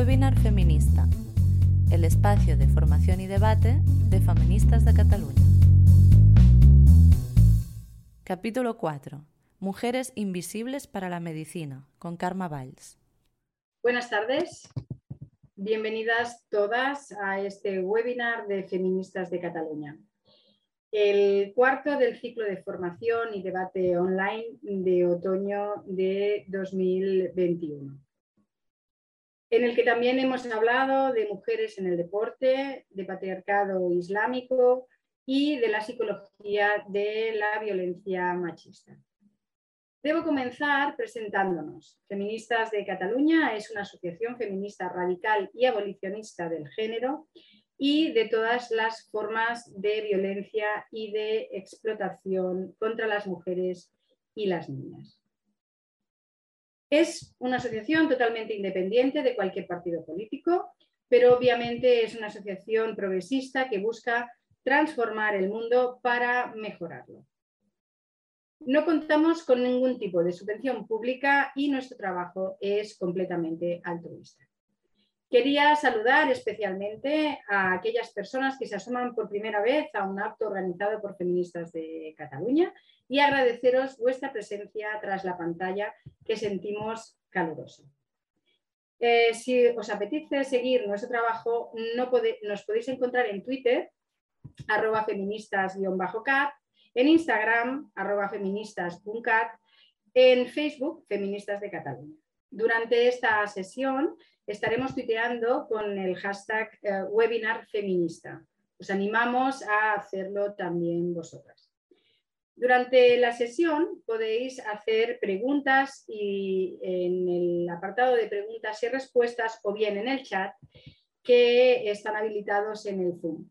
Webinar Feminista, el espacio de formación y debate de feministas de Cataluña. Capítulo 4. Mujeres invisibles para la medicina, con Karma Valls. Buenas tardes. Bienvenidas todas a este webinar de Feministas de Cataluña. El cuarto del ciclo de formación y debate online de otoño de 2021 en el que también hemos hablado de mujeres en el deporte, de patriarcado islámico y de la psicología de la violencia machista. Debo comenzar presentándonos. Feministas de Cataluña es una asociación feminista radical y abolicionista del género y de todas las formas de violencia y de explotación contra las mujeres y las niñas. Es una asociación totalmente independiente de cualquier partido político, pero obviamente es una asociación progresista que busca transformar el mundo para mejorarlo. No contamos con ningún tipo de subvención pública y nuestro trabajo es completamente altruista. Quería saludar especialmente a aquellas personas que se asoman por primera vez a un acto organizado por feministas de Cataluña y agradeceros vuestra presencia tras la pantalla que sentimos calurosa. Eh, si os apetece seguir nuestro trabajo, nos podéis encontrar en Twitter, arroba feministas-cat, en Instagram, arroba feministas.cat, en Facebook, Feministas de Cataluña. Durante esta sesión estaremos tuiteando con el hashtag eh, webinar feminista. Os animamos a hacerlo también vosotras. Durante la sesión podéis hacer preguntas y en el apartado de preguntas y respuestas o bien en el chat que están habilitados en el Zoom.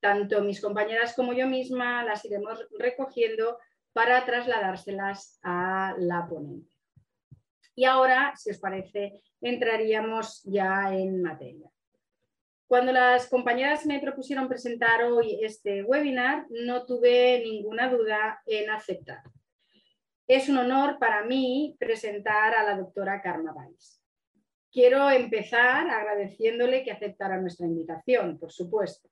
Tanto mis compañeras como yo misma las iremos recogiendo para trasladárselas a la ponente. Y ahora, si os parece, entraríamos ya en materia. Cuando las compañeras me propusieron presentar hoy este webinar, no tuve ninguna duda en aceptar. Es un honor para mí presentar a la doctora Karma Weiss. Quiero empezar agradeciéndole que aceptara nuestra invitación, por supuesto.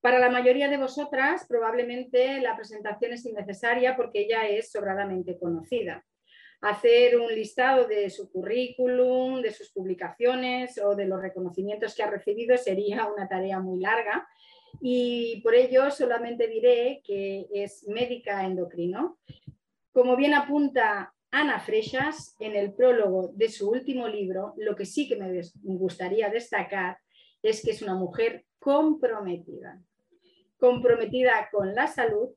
Para la mayoría de vosotras, probablemente la presentación es innecesaria porque ella es sobradamente conocida hacer un listado de su currículum, de sus publicaciones o de los reconocimientos que ha recibido sería una tarea muy larga y por ello solamente diré que es médica endocrino. Como bien apunta Ana Freixas en el prólogo de su último libro, lo que sí que me gustaría destacar es que es una mujer comprometida, comprometida con la salud,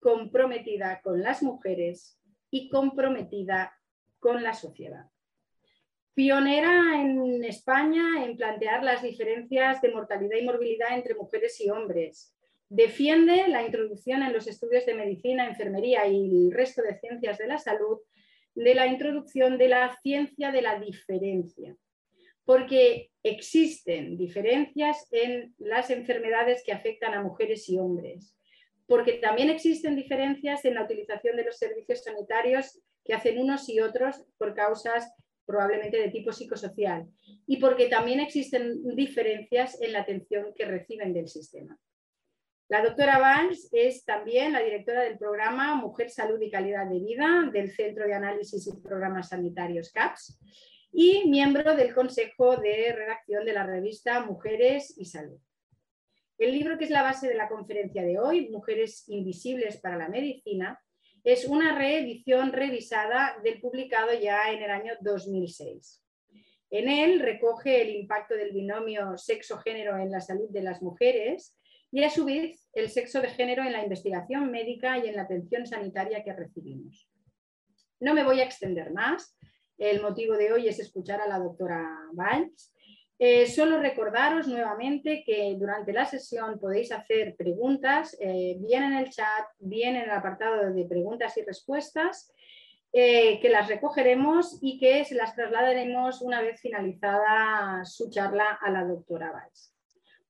comprometida con las mujeres, y comprometida con la sociedad. Pionera en España en plantear las diferencias de mortalidad y morbilidad entre mujeres y hombres. Defiende la introducción en los estudios de medicina, enfermería y el resto de ciencias de la salud de la introducción de la ciencia de la diferencia, porque existen diferencias en las enfermedades que afectan a mujeres y hombres porque también existen diferencias en la utilización de los servicios sanitarios que hacen unos y otros por causas probablemente de tipo psicosocial y porque también existen diferencias en la atención que reciben del sistema. La doctora Vance es también la directora del programa Mujer, Salud y Calidad de Vida del Centro de Análisis y Programas Sanitarios CAPS y miembro del Consejo de Redacción de la revista Mujeres y Salud. El libro que es la base de la conferencia de hoy, Mujeres Invisibles para la Medicina, es una reedición revisada del publicado ya en el año 2006. En él recoge el impacto del binomio sexo-género en la salud de las mujeres y a su vez el sexo de género en la investigación médica y en la atención sanitaria que recibimos. No me voy a extender más. El motivo de hoy es escuchar a la doctora Valls eh, solo recordaros nuevamente que durante la sesión podéis hacer preguntas, eh, bien en el chat, bien en el apartado de preguntas y respuestas, eh, que las recogeremos y que se las trasladaremos una vez finalizada su charla a la doctora Valls.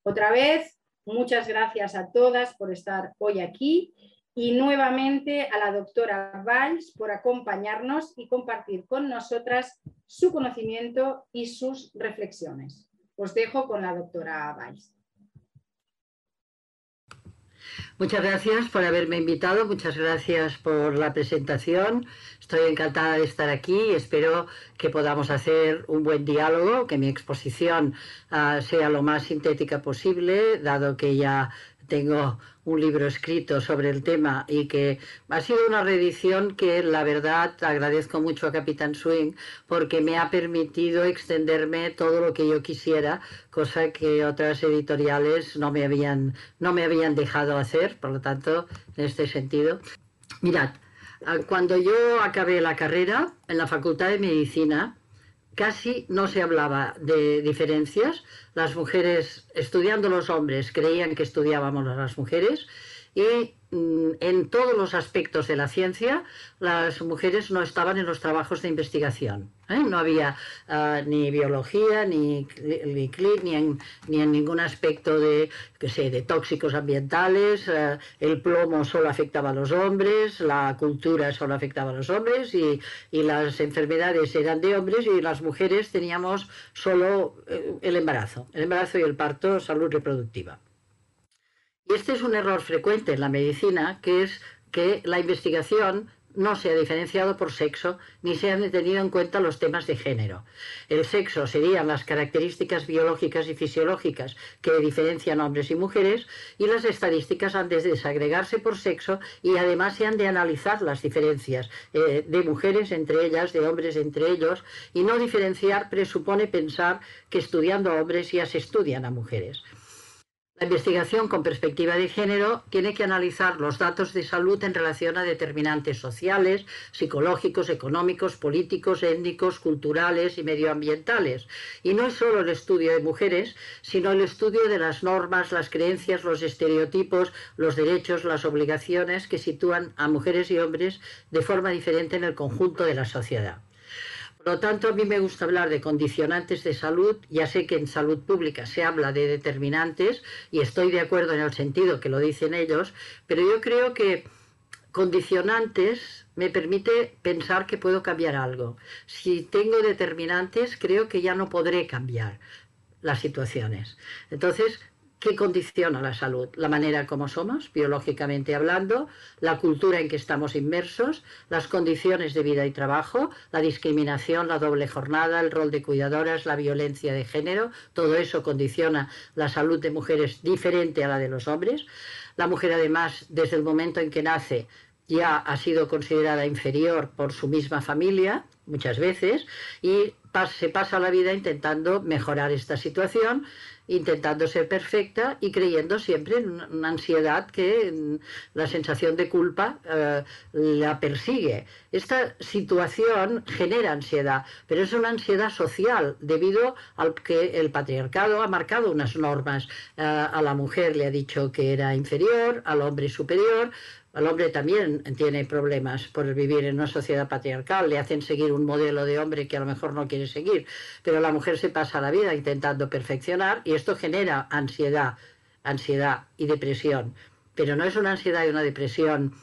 Otra vez, muchas gracias a todas por estar hoy aquí y nuevamente a la doctora Valls por acompañarnos y compartir con nosotras su conocimiento y sus reflexiones. Os dejo con la doctora Valls. Muchas gracias por haberme invitado, muchas gracias por la presentación. Estoy encantada de estar aquí y espero que podamos hacer un buen diálogo, que mi exposición uh, sea lo más sintética posible, dado que ya tengo un libro escrito sobre el tema y que ha sido una reedición que la verdad agradezco mucho a Capitán Swing porque me ha permitido extenderme todo lo que yo quisiera, cosa que otras editoriales no me habían, no me habían dejado hacer, por lo tanto, en este sentido. Mirad, cuando yo acabé la carrera en la Facultad de Medicina, casi no se hablaba de diferencias. Las mujeres, estudiando los hombres, creían que estudiábamos las mujeres y Mm, en todos los aspectos de la ciencia, las mujeres no estaban en los trabajos de investigación. ¿eh? No había uh, ni biología, ni, ni, ni, en, ni, en, ningún aspecto de, que sé, de tóxicos ambientales. Uh, el plomo solo afectaba a los hombres, la cultura solo afectaba a los hombres y, las enfermedades eran de hombres y las mujeres teníamos solo uh, el embarazo, el embarazo y el parto, salud reproductiva. Y este es un error frecuente en la medicina, que es que la investigación no se ha diferenciado por sexo ni se han tenido en cuenta los temas de género. El sexo serían las características biológicas y fisiológicas que diferencian hombres y mujeres y las estadísticas han de desagregarse por sexo y además se han de analizar las diferencias eh, de mujeres entre ellas, de hombres entre ellos y no diferenciar presupone pensar que estudiando a hombres ya se estudian a mujeres. La investigación con perspectiva de género tiene que analizar los datos de salud en relación a determinantes sociales, psicológicos, económicos, políticos, étnicos, culturales y medioambientales. Y no es solo el estudio de mujeres, sino el estudio de las normas, las creencias, los estereotipos, los derechos, las obligaciones que sitúan a mujeres y hombres de forma diferente en el conjunto de la sociedad. Lo tanto, a mí me gusta hablar de condicionantes de salud. Ya sé que en salud pública se habla de determinantes y estoy de acuerdo en el sentido que lo dicen ellos, pero yo creo que condicionantes me permite pensar que puedo cambiar algo. Si tengo determinantes, creo que ya no podré cambiar las situaciones. Entonces, ¿Qué condiciona la salud? La manera como somos, biológicamente hablando, la cultura en que estamos inmersos, las condiciones de vida y trabajo, la discriminación, la doble jornada, el rol de cuidadoras, la violencia de género, todo eso condiciona la salud de mujeres diferente a la de los hombres. La mujer además, desde el momento en que nace, ya ha sido considerada inferior por su misma familia, muchas veces, y se pasa la vida intentando mejorar esta situación intentando ser perfecta y creyendo siempre en una ansiedad que la sensación de culpa eh, la persigue. Esta situación genera ansiedad, pero es una ansiedad social debido al que el patriarcado ha marcado unas normas. Eh, a la mujer le ha dicho que era inferior, al hombre superior, el hombre también tiene problemas por vivir en una sociedad patriarcal, le hacen seguir un modelo de hombre que a lo mejor no quiere seguir, pero la mujer se pasa la vida intentando perfeccionar y esto genera ansiedad, ansiedad y depresión. Pero no es una ansiedad y una depresión,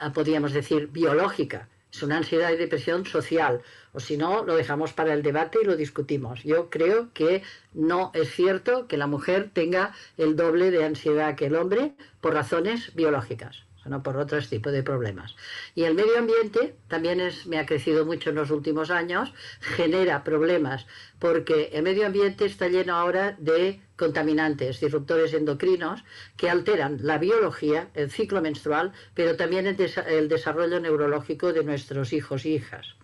ah, podríamos decir, biológica, es una ansiedad y depresión social, o si no, lo dejamos para el debate y lo discutimos. Yo creo que no es cierto que la mujer tenga el doble de ansiedad que el hombre por razones biológicas sino por otros tipos de problemas. Y el medio ambiente también es, me ha crecido mucho en los últimos años, genera problemas, porque el medio ambiente está lleno ahora de contaminantes, disruptores endocrinos, que alteran la biología, el ciclo menstrual, pero también el, desarrollo neurológico de nuestros hijos e hijas.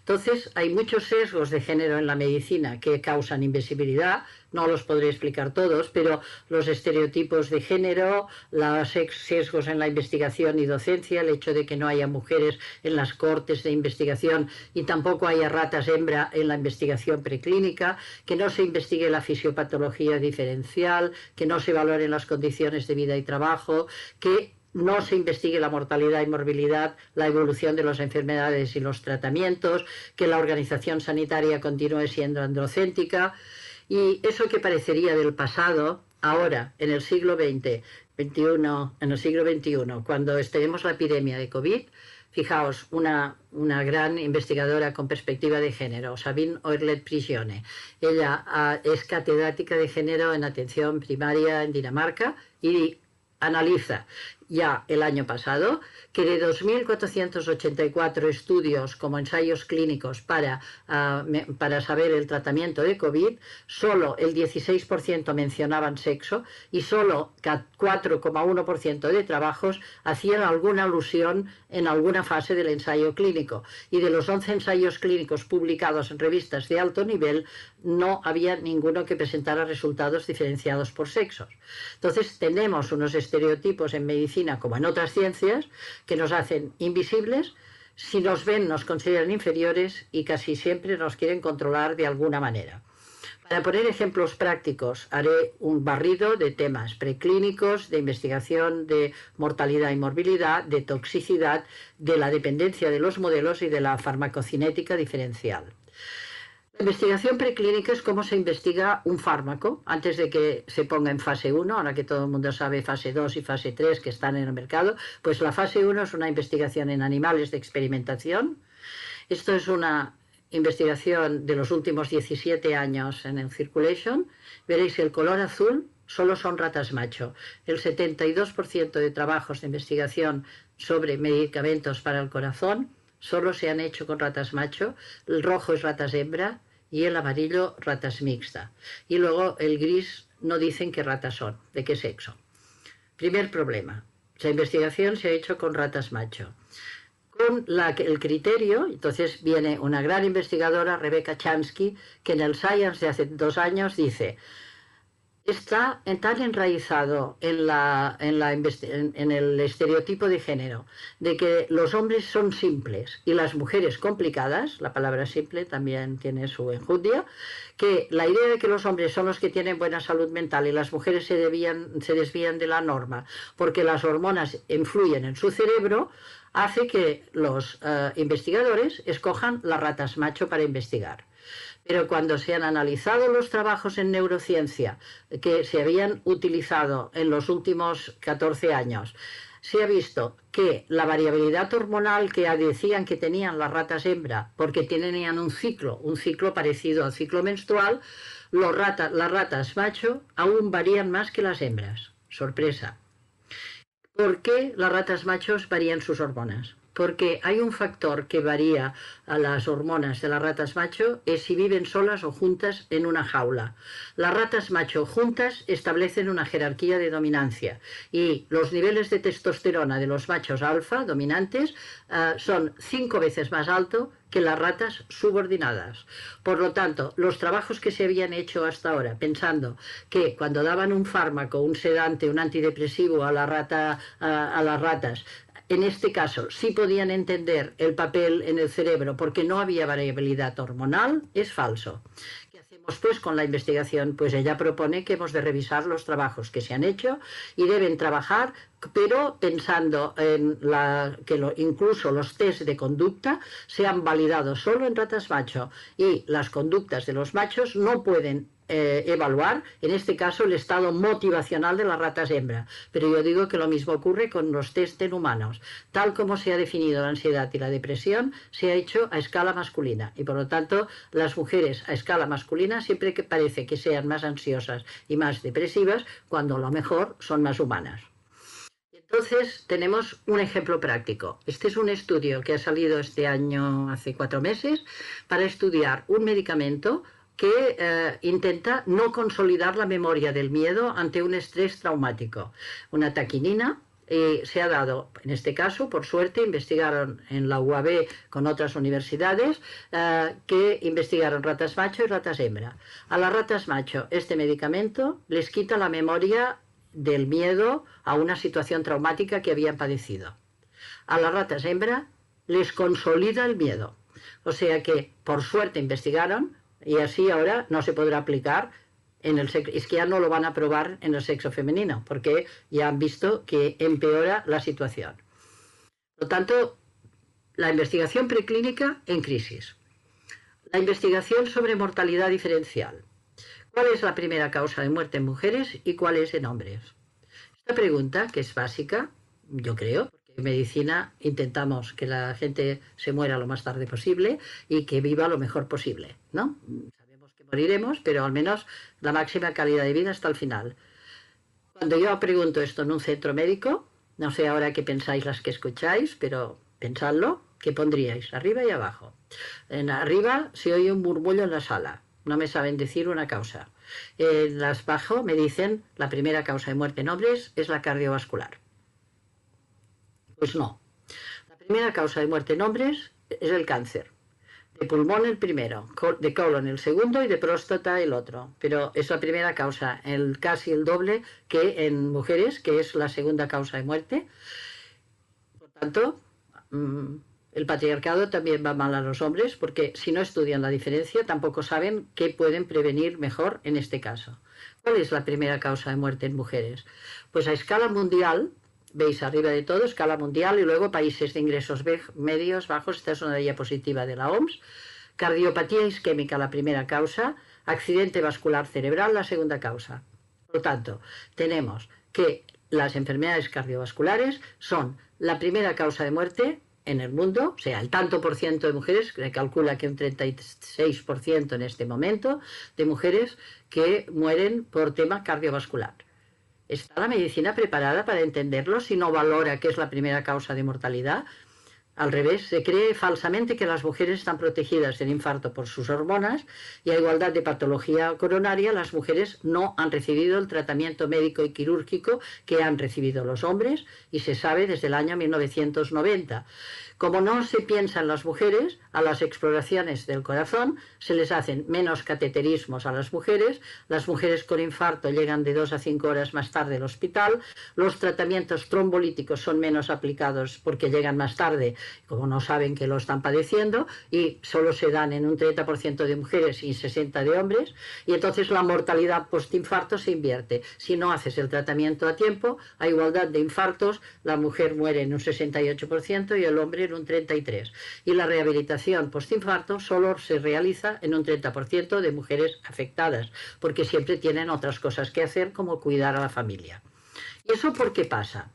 Entonces, hay muchos sesgos de género en la medicina que causan invisibilidad, no los podré explicar todos, pero los estereotipos de género, los sesgos en la investigación y docencia, el hecho de que no haya mujeres en las cortes de investigación y tampoco haya ratas hembra en la investigación preclínica, que no se investigue la fisiopatología diferencial, que no se valoren las condiciones de vida y trabajo, que no se investigue la mortalidad y morbilidad, la evolución de las enfermedades y los tratamientos, que la organización sanitaria continúe siendo androcéntrica y eso que parecería del pasado, ahora, en el siglo XX, 21, en el siglo XXI, cuando estemos la epidemia de COVID, Fijaos, una, una gran investigadora con perspectiva de género, Sabine Oerlet Prigione. Ella ah, es catedrática de género en atención primaria en Dinamarca y analiza ya el año pasado que de 2.484 estudios como ensayos clínicos para, ah, para saber el tratamiento de COVID, solo el 16% mencionaban sexo y solo 4,1% de trabajos hacían alguna alusión en alguna fase del ensayo clínico. Y de los 11 ensayos clínicos publicados en revistas de alto nivel, no había ninguno que presentara resultados diferenciados por sexos. Entonces tenemos unos estereotipos en medicina como en otras ciencias que nos hacen invisibles, si nos ven nos consideran inferiores y casi siempre nos quieren controlar de alguna manera. Para poner ejemplos prácticos, haré un barrido de temas preclínicos, de investigación de mortalidad y morbilidad, de toxicidad, de la dependencia de los modelos y de la farmacocinética diferencial. La investigación preclínica es cómo se investiga un fármaco antes de que se ponga en fase 1, ahora que todo el mundo sabe fase 2 y fase 3 que están en el mercado, pues la fase 1 es una investigación en animales de experimentación. Esto es una investigación de los últimos 17 años en el Circulation. Veréis el color azul solo son ratas macho. El 72% de trabajos de investigación sobre medicamentos para el corazón solo se han hecho con ratas macho, el rojo es ratas hembra y el amarillo ratas mixta. Y luego el gris no dicen qué ratas son, de qué sexo. Primer problema, la investigación se ha hecho con ratas macho. Con el criterio, entonces viene una gran investigadora, Rebecca Chansky, que en el Science de hace dos años dice, está tan enraizado en, el estereotipo de género de que los hombres son simples y las mujeres complicadas, la palabra simple también tiene su enjundia, que la idea de que los hombres son los que tienen buena salud mental y las mujeres se desvían de la norma porque las hormonas influyen en su cerebro, hace que los eh, investigadores escojan las ratas macho para investigar. Pero cuando se han analizado los trabajos en neurociencia que se habían utilizado en los últimos 14 años, se ha visto que la variabilidad hormonal que decían que tenían las ratas hembra, porque tenían un ciclo, un ciclo parecido al ciclo menstrual, las ratas macho aún varían más que las hembras. Sorpresa. ¿Por qué las ratas machos varían sus hormonas? Porque hay un factor que varía a las hormonas de las ratas macho, es si viven solas o juntas en una jaula. Las ratas macho juntas establecen una jerarquía de dominancia y los niveles de testosterona de los machos alfa dominantes eh, son cinco veces más altos que las ratas subordinadas. Por lo tanto, los trabajos que se habían hecho hasta ahora, pensando que cuando daban un fármaco, un sedante, un antidepresivo a, la rata, a las ratas, en este caso sí podían entender el papel en el cerebro porque no había variabilidad hormonal, es falso. ¿Qué hacemos pues con la investigación? Pues ella propone que hemos de revisar los trabajos que se han hecho y deben trabajar pero pensando en que incluso los test de conducta se han validado solo en ratas macho y las conductas de los machos no pueden eh, evaluar, en este caso, el estado motivacional de las ratas hembra. Pero yo digo que lo mismo ocurre con los test en humanos. Tal como se ha definido la ansiedad y la depresión, se ha hecho a escala masculina. Y por lo tanto, las mujeres a escala masculina siempre que parece que sean más ansiosas y más depresivas, cuando lo mejor son más humanas. Entonces, tenemos un ejemplo práctico. Este es un estudio que ha salido este año, hace cuatro meses, para estudiar un medicamento que eh, intenta no consolidar la memoria del miedo ante un estrés traumático. Una taquinina se ha dado, en este caso, por suerte, investigaron en la UAB con otras universidades eh, que investigaron ratas macho y ratas hembra. A las ratas macho, este medicamento les quita la memoria del miedo a una situación traumática que habían padecido. A las ratas hembra les consolida el miedo. O sea que, por suerte, investigaron y así ahora no se podrá aplicar en el sexo, es que ya no lo van a probar en el sexo femenino, porque ya han visto que empeora la situación. Por lo tanto, la investigación preclínica en crisis. La investigación sobre mortalidad diferencial. ¿Cuál es la primera causa de muerte en mujeres y cuál es en hombres? Esta pregunta, que es básica, yo creo, Medicina intentamos que la gente se muera lo más tarde posible y que viva lo mejor posible, ¿no? Sabemos que moriremos, pero al menos la máxima calidad de vida hasta el final. Cuando yo pregunto esto en un centro médico, no sé ahora qué pensáis las que escucháis, pero pensadlo, ¿qué pondríais? Arriba y abajo. En arriba se oye un murmullo en la sala, no me saben decir una causa. En las abajo me dicen la primera causa de muerte en hombres es la cardiovascular. Pues no. La primera causa de muerte en hombres es el cáncer. De pulmón el primero, de colon el segundo y de próstata el otro. Pero es la primera causa, el casi el doble que en mujeres, que es la segunda causa de muerte. Por tanto, mm, el patriarcado también va mal a los hombres porque si no estudian la diferencia tampoco saben qué pueden prevenir mejor en este caso. ¿Cuál es la primera causa de muerte en mujeres? Pues a escala mundial, veis arriba de todo, escala mundial y luego países de ingresos medios, bajos, esta es una diapositiva de la OMS, cardiopatía isquémica la primera causa, accidente vascular cerebral la segunda causa. Por lo tanto, tenemos que las enfermedades cardiovasculares son la primera causa de muerte en el mundo, o sea, el tanto por ciento de mujeres, se calcula que un 36% en este momento, de mujeres que mueren por tema cardiovascular. ¿Está la medicina preparada para entenderlo si no valora que es la primera causa de mortalidad? Al revés, se cree falsamente que las mujeres están protegidas del infarto por sus hormonas y a igualdad de patología coronaria, las mujeres no han recibido el tratamiento médico y quirúrgico que han recibido los hombres y se sabe desde el año 1990. Como no se piensa en las mujeres, a las exploraciones del corazón se les hacen menos cateterismos a las mujeres, las mujeres con infarto llegan de dos a cinco horas más tarde al hospital, los tratamientos trombolíticos son menos aplicados porque llegan más tarde, como no saben que lo están padeciendo, y solo se dan en un 30% de mujeres y 60% de hombres, y entonces la mortalidad postinfarto se invierte. Si no haces el tratamiento a tiempo, a igualdad de infartos, la mujer muere en un 68% y el hombre un 33%. Y la rehabilitación postinfarto solo se realiza en un 30% de mujeres afectadas, porque siempre tienen otras cosas que hacer como cuidar a la familia. ¿Y eso por qué pasa?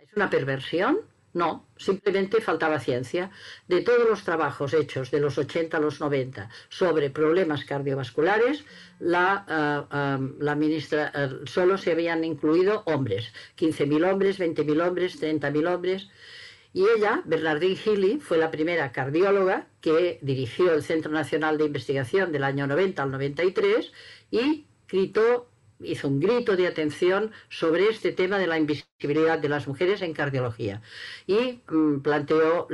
¿Es una perversión? No, simplemente faltaba ciencia. De todos los trabajos hechos de los 80 a los 90 sobre problemas cardiovasculares, la, eh, eh, la ministra eh, solo se habían incluido hombres, 15.000 hombres, 20.000 hombres, 30.000 hombres. Y ella, Bernardine Healy, fue la primera cardióloga que dirigió el Centro Nacional de Investigación del año 90 al 93 y gritó hizo un grito de atención sobre este tema de la invisibilidad de las mujeres en cardiología. Y mm, planteó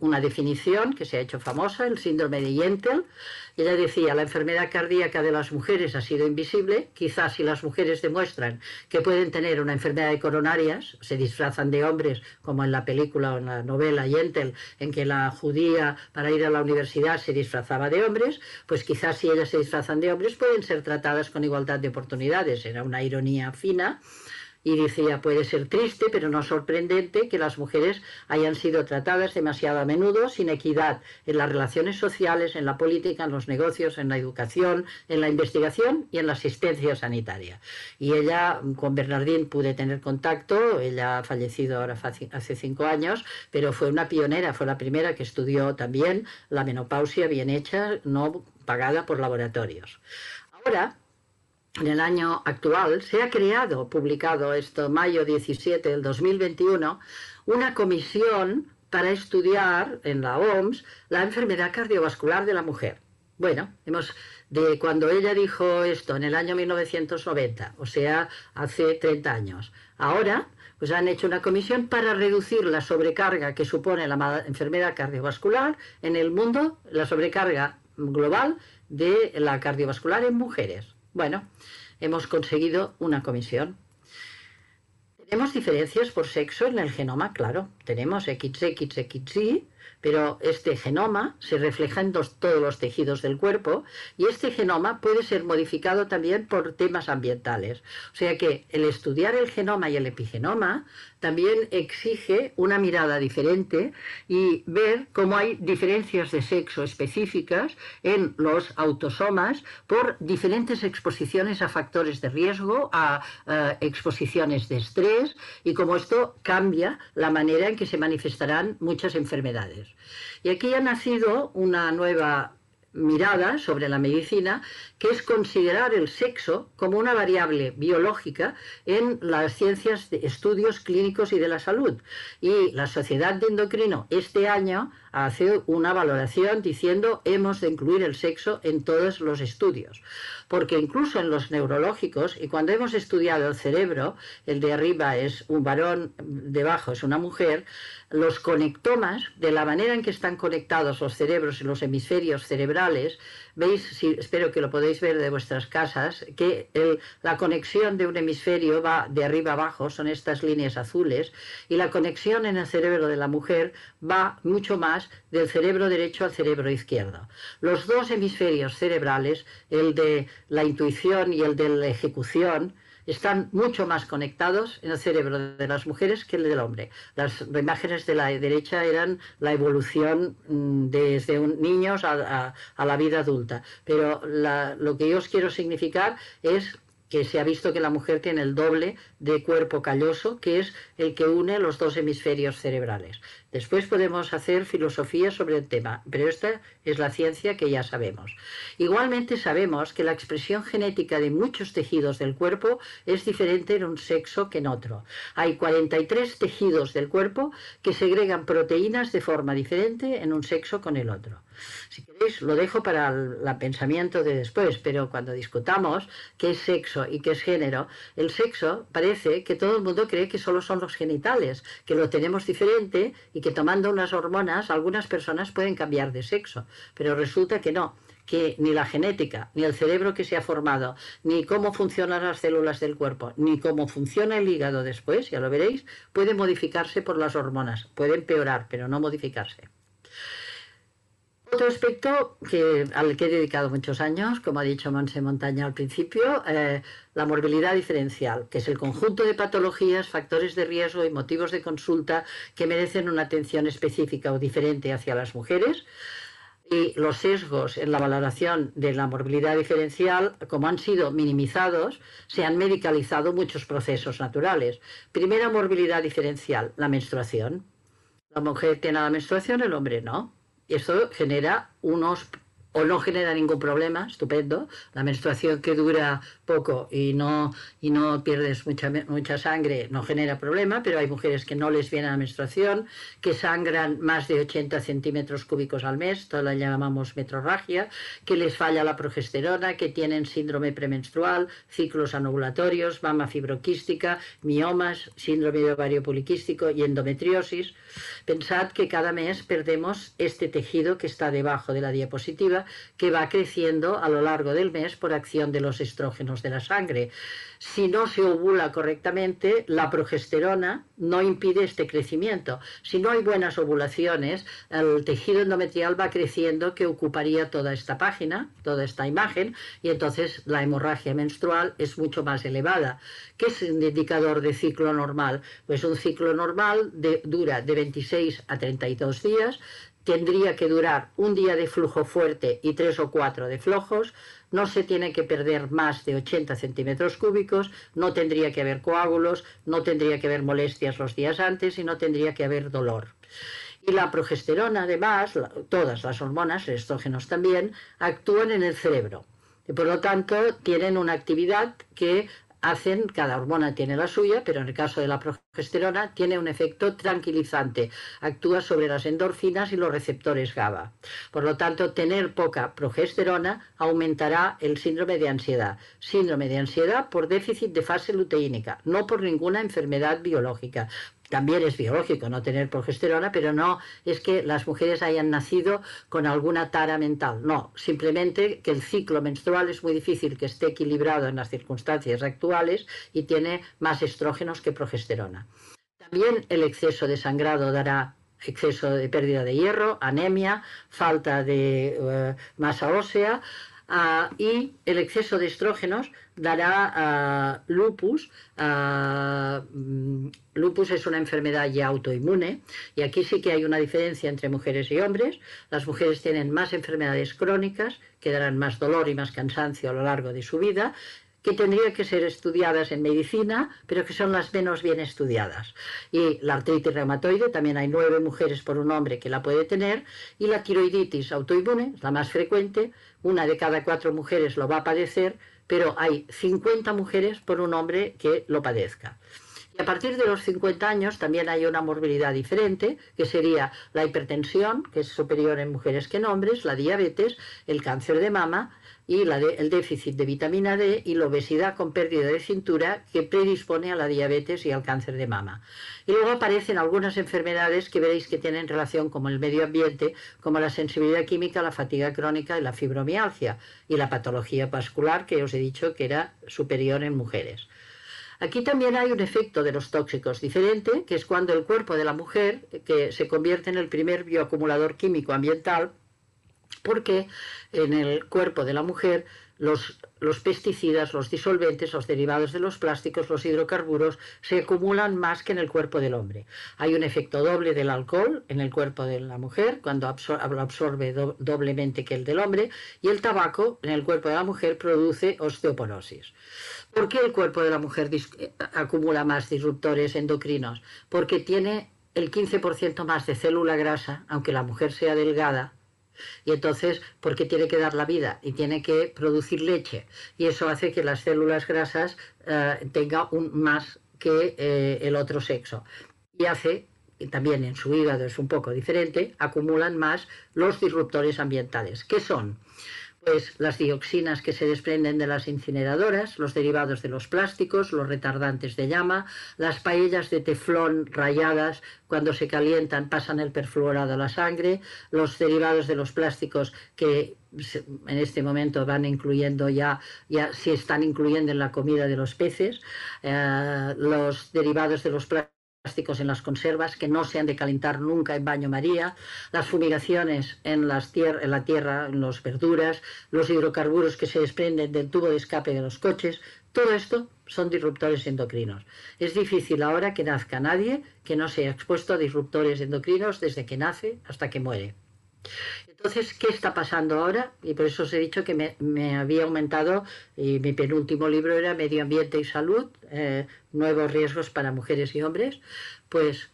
una definición que se ha hecho famosa, el síndrome de Yentel. Ella decía, la enfermedad cardíaca de las mujeres ha sido invisible, quizás si las mujeres demuestran que pueden tener una enfermedad de coronarias, se disfrazan de hombres, como en la película o en la novela Yentel, en que la judía para ir a la universidad se disfrazaba de hombres, pues quizás si ellas se disfrazan de hombres pueden ser tratadas con igualdad de oportunidades era una ironía fina, y decía, puede ser triste, pero no sorprendente que las mujeres hayan sido tratadas demasiado a menudo sin equidad en las relaciones sociales, en la política, en los negocios, en la educación, en la investigación y en la asistencia sanitaria. Y ella, con Bernardín pude tener contacto, ella ha fallecido ahora hace cinco años, pero fue una pionera, fue la primera que estudió también la menopausia bien hecha, no pagada por laboratorios. Ahora, en el año actual, se ha creado, publicado esto, mayo 17 del 2021, una comisión para estudiar en la OMS la enfermedad cardiovascular de la mujer. Bueno, hemos de cuando ella dijo esto en el año 1990, o sea, hace 30 años. Ahora, pues han hecho una comisión para reducir la sobrecarga que supone la enfermedad cardiovascular en el mundo, la sobrecarga global de la cardiovascular en mujeres. Bueno, hemos conseguido una comisión. Tenemos diferencias por sexo en el genoma, claro. Tenemos XXXY, pero este genoma se refleja en todos los tejidos del cuerpo y este genoma puede ser modificado también por temas ambientales. O sea que el estudiar el genoma y el epigenoma también exige una mirada diferente y ver cómo hay diferencias de sexo específicas en los autosomas por diferentes exposiciones a factores de riesgo, a, a exposiciones de estrés y cómo esto cambia la manera en que se manifestarán muchas enfermedades. Y aquí ha nacido una nueva mirada sobre la medicina, que es considerar el sexo como una variable biológica en las ciencias de estudios clínicos y de la salud. Y la Sociedad de Endocrino este año hace una valoración diciendo hemos de incluir el sexo en todos los estudios. Porque incluso en los neurológicos, y cuando hemos estudiado el cerebro, el de arriba es un varón, debajo es una mujer, los conectomas, de la manera en que están conectados los cerebros y los hemisferios cerebrales, veis, si, espero que lo podéis ver de vuestras casas, que la conexión de un hemisferio va de arriba abajo, son estas líneas azules, y la conexión en el cerebro de la mujer va mucho más del cerebro derecho al cerebro izquierdo. Los dos hemisferios cerebrales, el de la intuición y el de la ejecución, están mucho más conectados en el cerebro de las mujeres que el del hombre. Las imágenes de la derecha eran la evolución mm, desde un, niños a, la vida adulta, pero lo que yo os quiero significar es que se ha visto que la mujer tiene el doble de cuerpo calloso, que es el que une los dos hemisferios cerebrales. Después podemos hacer filosofía sobre el tema, pero esta es la ciencia que ya sabemos. Igualmente sabemos que la expresión genética de muchos tejidos del cuerpo es diferente en un sexo que en otro. Hay 43 tejidos del cuerpo que segregan proteínas de forma diferente en un sexo con el otro. Si queréis, lo dejo para el pensamiento de después, pero cuando discutamos qué es sexo y qué es género, el sexo parece que todo el mundo cree que solo son los genitales, que lo tenemos diferente y que tomando unas hormonas algunas personas pueden cambiar de sexo, pero resulta que no que ni la genética, ni el cerebro que se ha formado, ni cómo funcionan las células del cuerpo, ni cómo funciona el hígado después, ya lo veréis, puede modificarse por las hormonas. Puede empeorar, pero no modificarse. Otro aspecto que, al que he dedicado muchos años, como ha dicho Monse Montaña al principio, eh, la morbilidad diferencial, que es el conjunto de patologías, factores de riesgo y motivos de consulta que merecen una atención específica o diferente hacia las mujeres. Y los sesgos en la valoración de la morbilidad diferencial, como han sido minimizados, se han medicalizado muchos procesos naturales. Primera morbilidad diferencial, la menstruación. La mujer tiene la menstruación, el hombre no. Y eso genera unos o no genera ningún problema, estupendo. La menstruación que dura poco y no, y no pierdes mucha, mucha sangre no genera problema, pero hay mujeres que no les viene la menstruación, que sangran más de 80 centímetros cúbicos al mes, todo la llamamos metrorragia, que les falla la progesterona, que tienen síndrome premenstrual, ciclos anovulatorios, mama fibroquística, miomas, síndrome de ovario poliquístico y endometriosis. Pensad que cada mes perdemos este tejido que está debajo de la diapositiva que va creciendo a lo largo del mes por acción de los estrógenos de la sangre. Si no se ovula correctamente, la progesterona no impide este crecimiento. Si no hay buenas ovulaciones, el tejido endometrial va creciendo que ocuparía toda esta página, toda esta imagen, y entonces la hemorragia menstrual es mucho más elevada. ¿Qué es un indicador de ciclo normal? Pues un ciclo normal dura de 26 a 32 días, tendría que durar un día de flujo fuerte y tres o cuatro de flojos, no se tiene que perder más de 80 centímetros cúbicos, no tendría que haber coágulos, no tendría que haber molestias los días antes y no tendría que haber dolor. Y la progesterona, además, todas las hormonas, estrógenos también, actúan en el cerebro. Y por lo tanto, tienen una actividad que hacen, cada hormona tiene la suya, pero en el caso de la progesterona tiene un efecto tranquilizante, actúa sobre las endorfinas y los receptores GABA. Por lo tanto, tener poca progesterona aumentará el síndrome de ansiedad. Síndrome de ansiedad por déficit de fase luteínica, no por ninguna enfermedad biológica también es biológico no tener progesterona, pero no es que las mujeres hayan nacido con alguna tara mental, no, simplemente que el ciclo menstrual es muy difícil que esté equilibrado en las circunstancias actuales y tiene más estrógenos que progesterona. También el exceso de sangrado dará exceso de pérdida de hierro, anemia, falta de uh, masa ósea, Y el exceso de estrógenos dará lupus. Mm, lupus es una enfermedad ya autoinmune y aquí sí que hay una diferencia entre mujeres y hombres. Las mujeres tienen más enfermedades crónicas que darán más dolor y más cansancio a lo largo de su vida que tendrían que ser estudiadas en medicina, pero que son las menos bien estudiadas. Y la artritis reumatoide, también hay nueve mujeres por un hombre que la puede tener, y la tiroiditis autoinmune, la más frecuente, una de cada cuatro mujeres lo va a padecer, pero hay 50 mujeres por un hombre que lo padezca. Y a partir de los 50 años también hay una morbilidad diferente, que sería la hipertensión, que es superior en mujeres que en hombres, la diabetes, el cáncer de mama, y el déficit de vitamina D y la obesidad con pérdida de cintura que predispone a la diabetes y al cáncer de mama. Y luego aparecen algunas enfermedades que veréis que tienen relación con el medio ambiente, como la sensibilidad química, la fatiga crónica y la fibromialgia, y la patología vascular que os he dicho que era superior en mujeres. Aquí también hay un efecto de los tóxicos diferente, que es cuando el cuerpo de la mujer, que se convierte en el primer bioacumulador químico ambiental, porque en el cuerpo de la mujer los, los, pesticidas, los disolventes, los derivados de los plásticos, los hidrocarburos se acumulan más que en el cuerpo del hombre. Hay un efecto doble del alcohol en el cuerpo de la mujer, cuando lo absorbe doblemente que el del hombre, y el tabaco en el cuerpo de la mujer produce osteoporosis. ¿Por qué el cuerpo de la mujer acumula más disruptores endocrinos? Porque tiene el 15% más de célula grasa, aunque la mujer sea delgada, y entonces, porque tiene que dar la vida y tiene que producir leche. Y eso hace que las células grasas eh, tengan un más que eh, el otro sexo. Y hace, y también en su hígado es un poco diferente, acumulan más los disruptores ambientales. ¿Qué son? Pues las dioxinas que se desprenden de las incineradoras, los derivados de los plásticos, los retardantes de llama, las paellas de teflón rayadas cuando se calientan pasan el perfluorado a la sangre, los derivados de los plásticos que en este momento van incluyendo ya, ya se están incluyendo en la comida de los peces, eh, los derivados de los plásticos plásticos en las conservas que no se han de calentar nunca en baño María, las fumigaciones en, en la tierra, en las verduras, los hidrocarburos que se desprenden del tubo de escape de los coches, todo esto son disruptores endocrinos. Es difícil ahora que nazca nadie que no sea expuesto a disruptores endocrinos desde que nace hasta que muere. Entonces, ¿qué está pasando ahora? Y por eso os he dicho que me, había aumentado, y mi penúltimo libro era Medio Ambiente y Salud, eh, nuevos riesgos para mujeres y hombres. Pues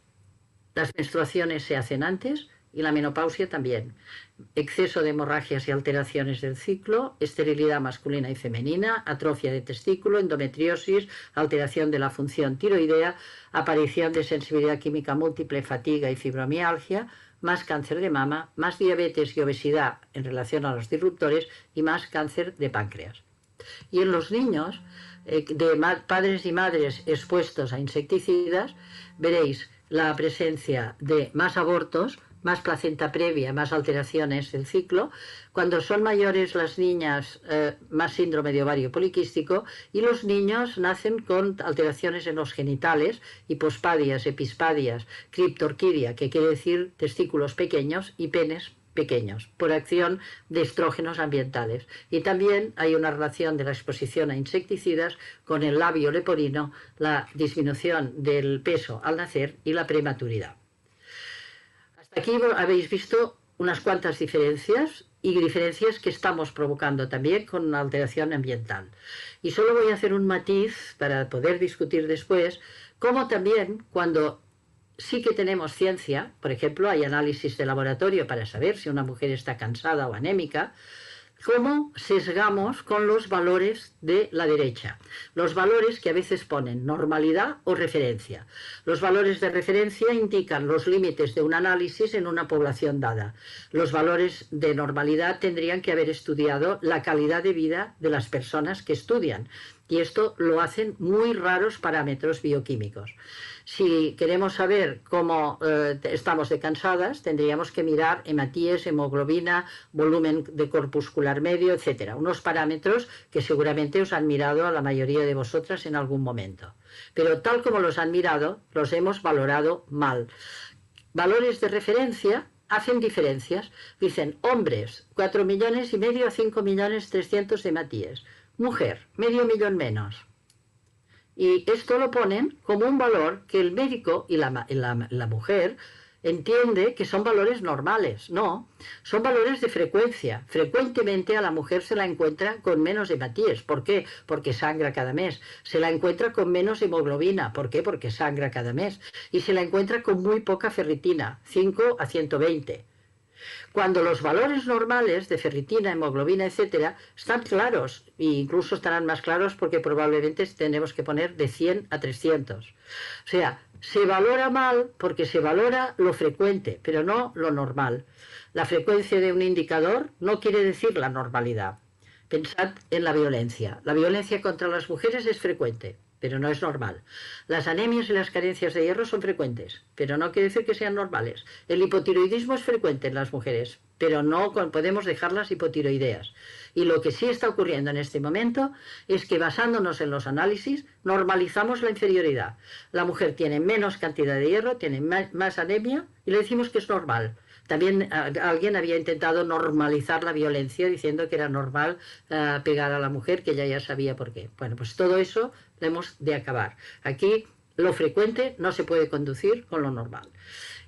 las menstruaciones se hacen antes y la menopausia también. Exceso de hemorragias y alteraciones del ciclo, esterilidad masculina y femenina, atrofia de testículo, endometriosis, alteración de la función tiroidea, aparición de sensibilidad química múltiple, fatiga y fibromialgia, más cáncer de mama, más diabetes y obesidad en relación a los disruptores y más cáncer de páncreas. Y en los niños eh, de padres y madres expuestos a insecticidas, veréis la presencia de más abortos, más placenta previa, más alteraciones del ciclo. Cuando son mayores las niñas, eh, más síndrome de ovario poliquístico y los niños nacen con alteraciones en los genitales, hipospadias, epispadias, criptorquidia, que quiere decir testículos pequeños y penes pequeños, por acción de estrógenos ambientales. Y también hay una relación de la exposición a insecticidas con el labio leporino, la disminución del peso al nacer y la prematuridad. Aquí habéis visto unas cuantas diferencias y diferencias que estamos provocando también con una alteración ambiental. Y solo voy a hacer un matiz para poder discutir después, como también cuando sí que tenemos ciencia, por ejemplo, hay análisis de laboratorio para saber si una mujer está cansada o anémica, cómo sesgamos con los valores de la derecha. Los valores que a veces ponen normalidad o referencia. Los valores de referencia indican los límites de un análisis en una población dada. Los valores de normalidad tendrían que haber estudiado la calidad de vida de las personas que estudian. Y esto lo hacen muy raros parámetros bioquímicos. Si queremos saber cómo eh, estamos de cansadas, tendríamos que mirar hematíes, hemoglobina, volumen de corpuscular medio, etcétera. Unos parámetros que seguramente os han mirado a la mayoría de vosotras en algún momento. Pero tal como los han mirado, los hemos valorado mal. Valores de referencia hacen diferencias. Dicen hombres, 4 millones y medio a 5 millones 300 de Matías. Mujer, medio millón menos. Y esto lo ponen como un valor que el médico y la, la mujer entiende que son valores normales. No, son valores de frecuencia. Frecuentemente a la mujer se la encuentra con menos hematíes. ¿Por qué? Porque sangra cada mes. Se la encuentra con menos hemoglobina. ¿Por qué? Porque sangra cada mes. Y se la encuentra con muy poca ferritina, 5 a 120. Cuando los valores normales de ferritina, hemoglobina, etcétera, están claros, e incluso estarán más claros porque probablemente tenemos que poner de 100 a 300. O sea, se valora mal porque se valora lo frecuente, pero no lo normal. La frecuencia de un indicador no quiere decir la normalidad. Pensad en la violencia. La violencia contra las mujeres es frecuente, pero no es normal. Las anemias y las carencias de hierro son frecuentes, pero no quiere decir que sean normales. El hipotiroidismo es frecuente en las mujeres, pero no podemos dejarlas hipotiroideas. Y lo que sí está ocurriendo en este momento es que basándonos en los análisis normalizamos la inferioridad. La mujer tiene menos cantidad de hierro, tiene más anemia y le decimos que es normal. También alguien había intentado normalizar la violencia diciendo que era normal eh, pegar a la mujer, que ella ya sabía por qué. Bueno, pues todo eso lo hemos de acabar. Aquí lo frecuente no se puede conducir con lo normal.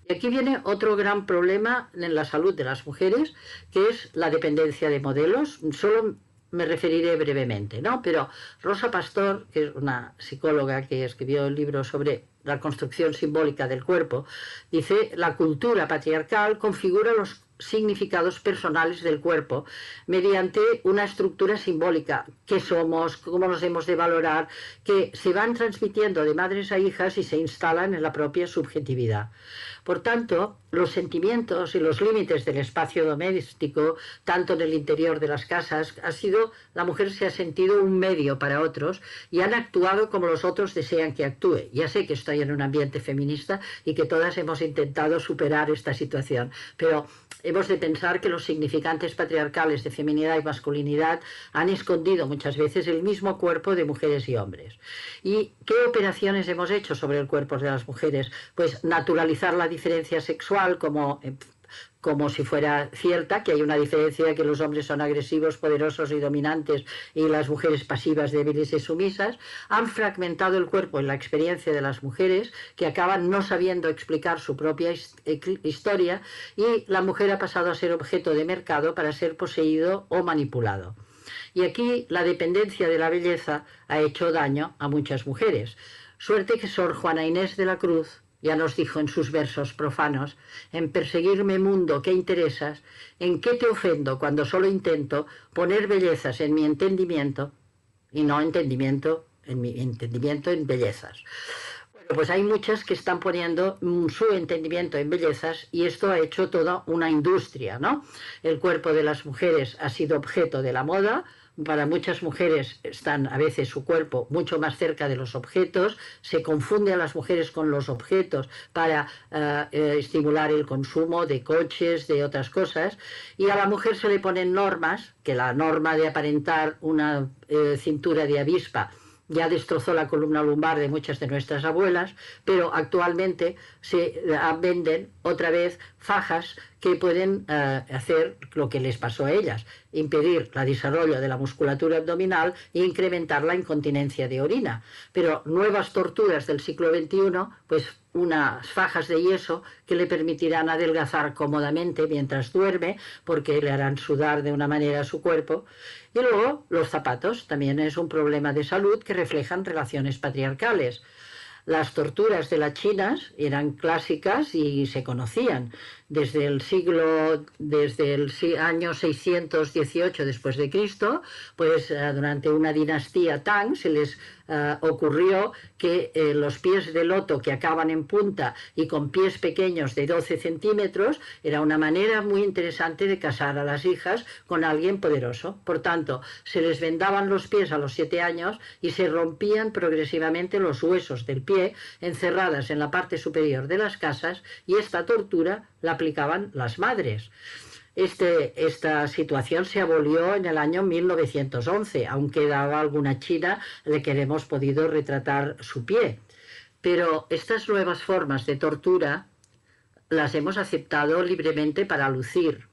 Y aquí viene otro gran problema en la salud de las mujeres, que es la dependencia de modelos. Solo me referiré brevemente, ¿no? Pero Rosa Pastor, que es una psicóloga que escribió el libro sobre la construcción simbólica del cuerpo, dice, la cultura patriarcal configura los significados personales del cuerpo mediante una estructura simbólica, qué somos, cómo nos hemos de valorar, que se van transmitiendo de madres a hijas y se instalan en la propia subjetividad. Por tanto, los sentimientos y los límites del espacio doméstico, tanto en el interior de las casas, ha sido, la mujer se ha sentido un medio para otros y han actuado como los otros desean que actúe. Ya sé que estoy en un ambiente feminista y que todas hemos intentado superar esta situación, pero hemos de pensar que los significantes patriarcales de feminidad y masculinidad han escondido muchas veces el mismo cuerpo de mujeres y hombres. ¿Y qué operaciones hemos hecho sobre el cuerpo de las mujeres? Pues naturalizar la diferencia sexual como, eh, como si fuera cierta, que hay una diferencia que los hombres son agresivos, poderosos y dominantes y las mujeres pasivas, débiles y sumisas, han fragmentado el cuerpo en la experiencia de las mujeres que acaban no sabiendo explicar su propia historia y la mujer ha pasado a ser objeto de mercado para ser poseído o manipulado. Y aquí la dependencia de la belleza ha hecho daño a muchas mujeres. Suerte que Sor Juana Inés de la Cruz ya nos dijo en sus versos profanos, en perseguirme mundo, ¿qué interesas? ¿En qué te ofendo cuando solo intento poner bellezas en mi entendimiento y no entendimiento en mi entendimiento en bellezas? Bueno, pues hay muchas que están poniendo su entendimiento en bellezas y esto ha hecho toda una industria, ¿no? El cuerpo de las mujeres ha sido objeto de la moda, para muchas mujeres están a veces su cuerpo mucho más cerca de los objetos, se confunde a las mujeres con los objetos para eh, eh, estimular el consumo de coches, de otras cosas, y a la mujer se le ponen normas, que la norma de aparentar una eh, cintura de avispa ya destrozó la columna lumbar de muchas de nuestras abuelas, pero actualmente se venden otra vez fajas que pueden eh, hacer lo que les pasó a ellas, impedir el desarrollo de la musculatura abdominal e incrementar la incontinencia de orina. Pero nuevas torturas del siglo XXI, pues unas fajas de yeso que le permitirán adelgazar cómodamente mientras duerme, porque le harán sudar de una manera su cuerpo. Y luego los zapatos, también es un problema de salud que reflejan relaciones patriarcales. Las torturas de las chinas eran clásicas y se conocían. Desde el siglo, desde el año 618 después de Cristo, pues eh, durante una dinastía Tang se les eh, ocurrió que eh, los pies de loto que acaban en punta y con pies pequeños de 12 centímetros era una manera muy interesante de casar a las hijas con alguien poderoso. Por tanto, se les vendaban los pies a los siete años y se rompían progresivamente los huesos del pie encerradas en la parte superior de las casas y esta tortura la aplicaban las madres. Este, esta situación se abolió en el año 1911, aunque daba alguna china de que hemos podido retratar su pie. Pero estas nuevas formas de tortura las hemos aceptado libremente para lucir.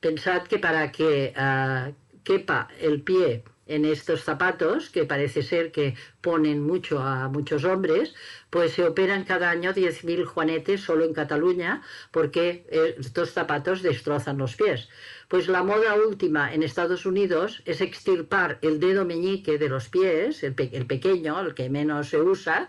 Pensad que para que ah, quepa el pie en estos zapatos, que parece ser que ponen mucho a muchos hombres, pues se operan cada año 10.000 juanetes solo en Cataluña porque eh, estos zapatos destrozan los pies. Pues la moda última en Estados Unidos es extirpar el dedo meñique de los pies, el, el pequeño, el que menos se usa,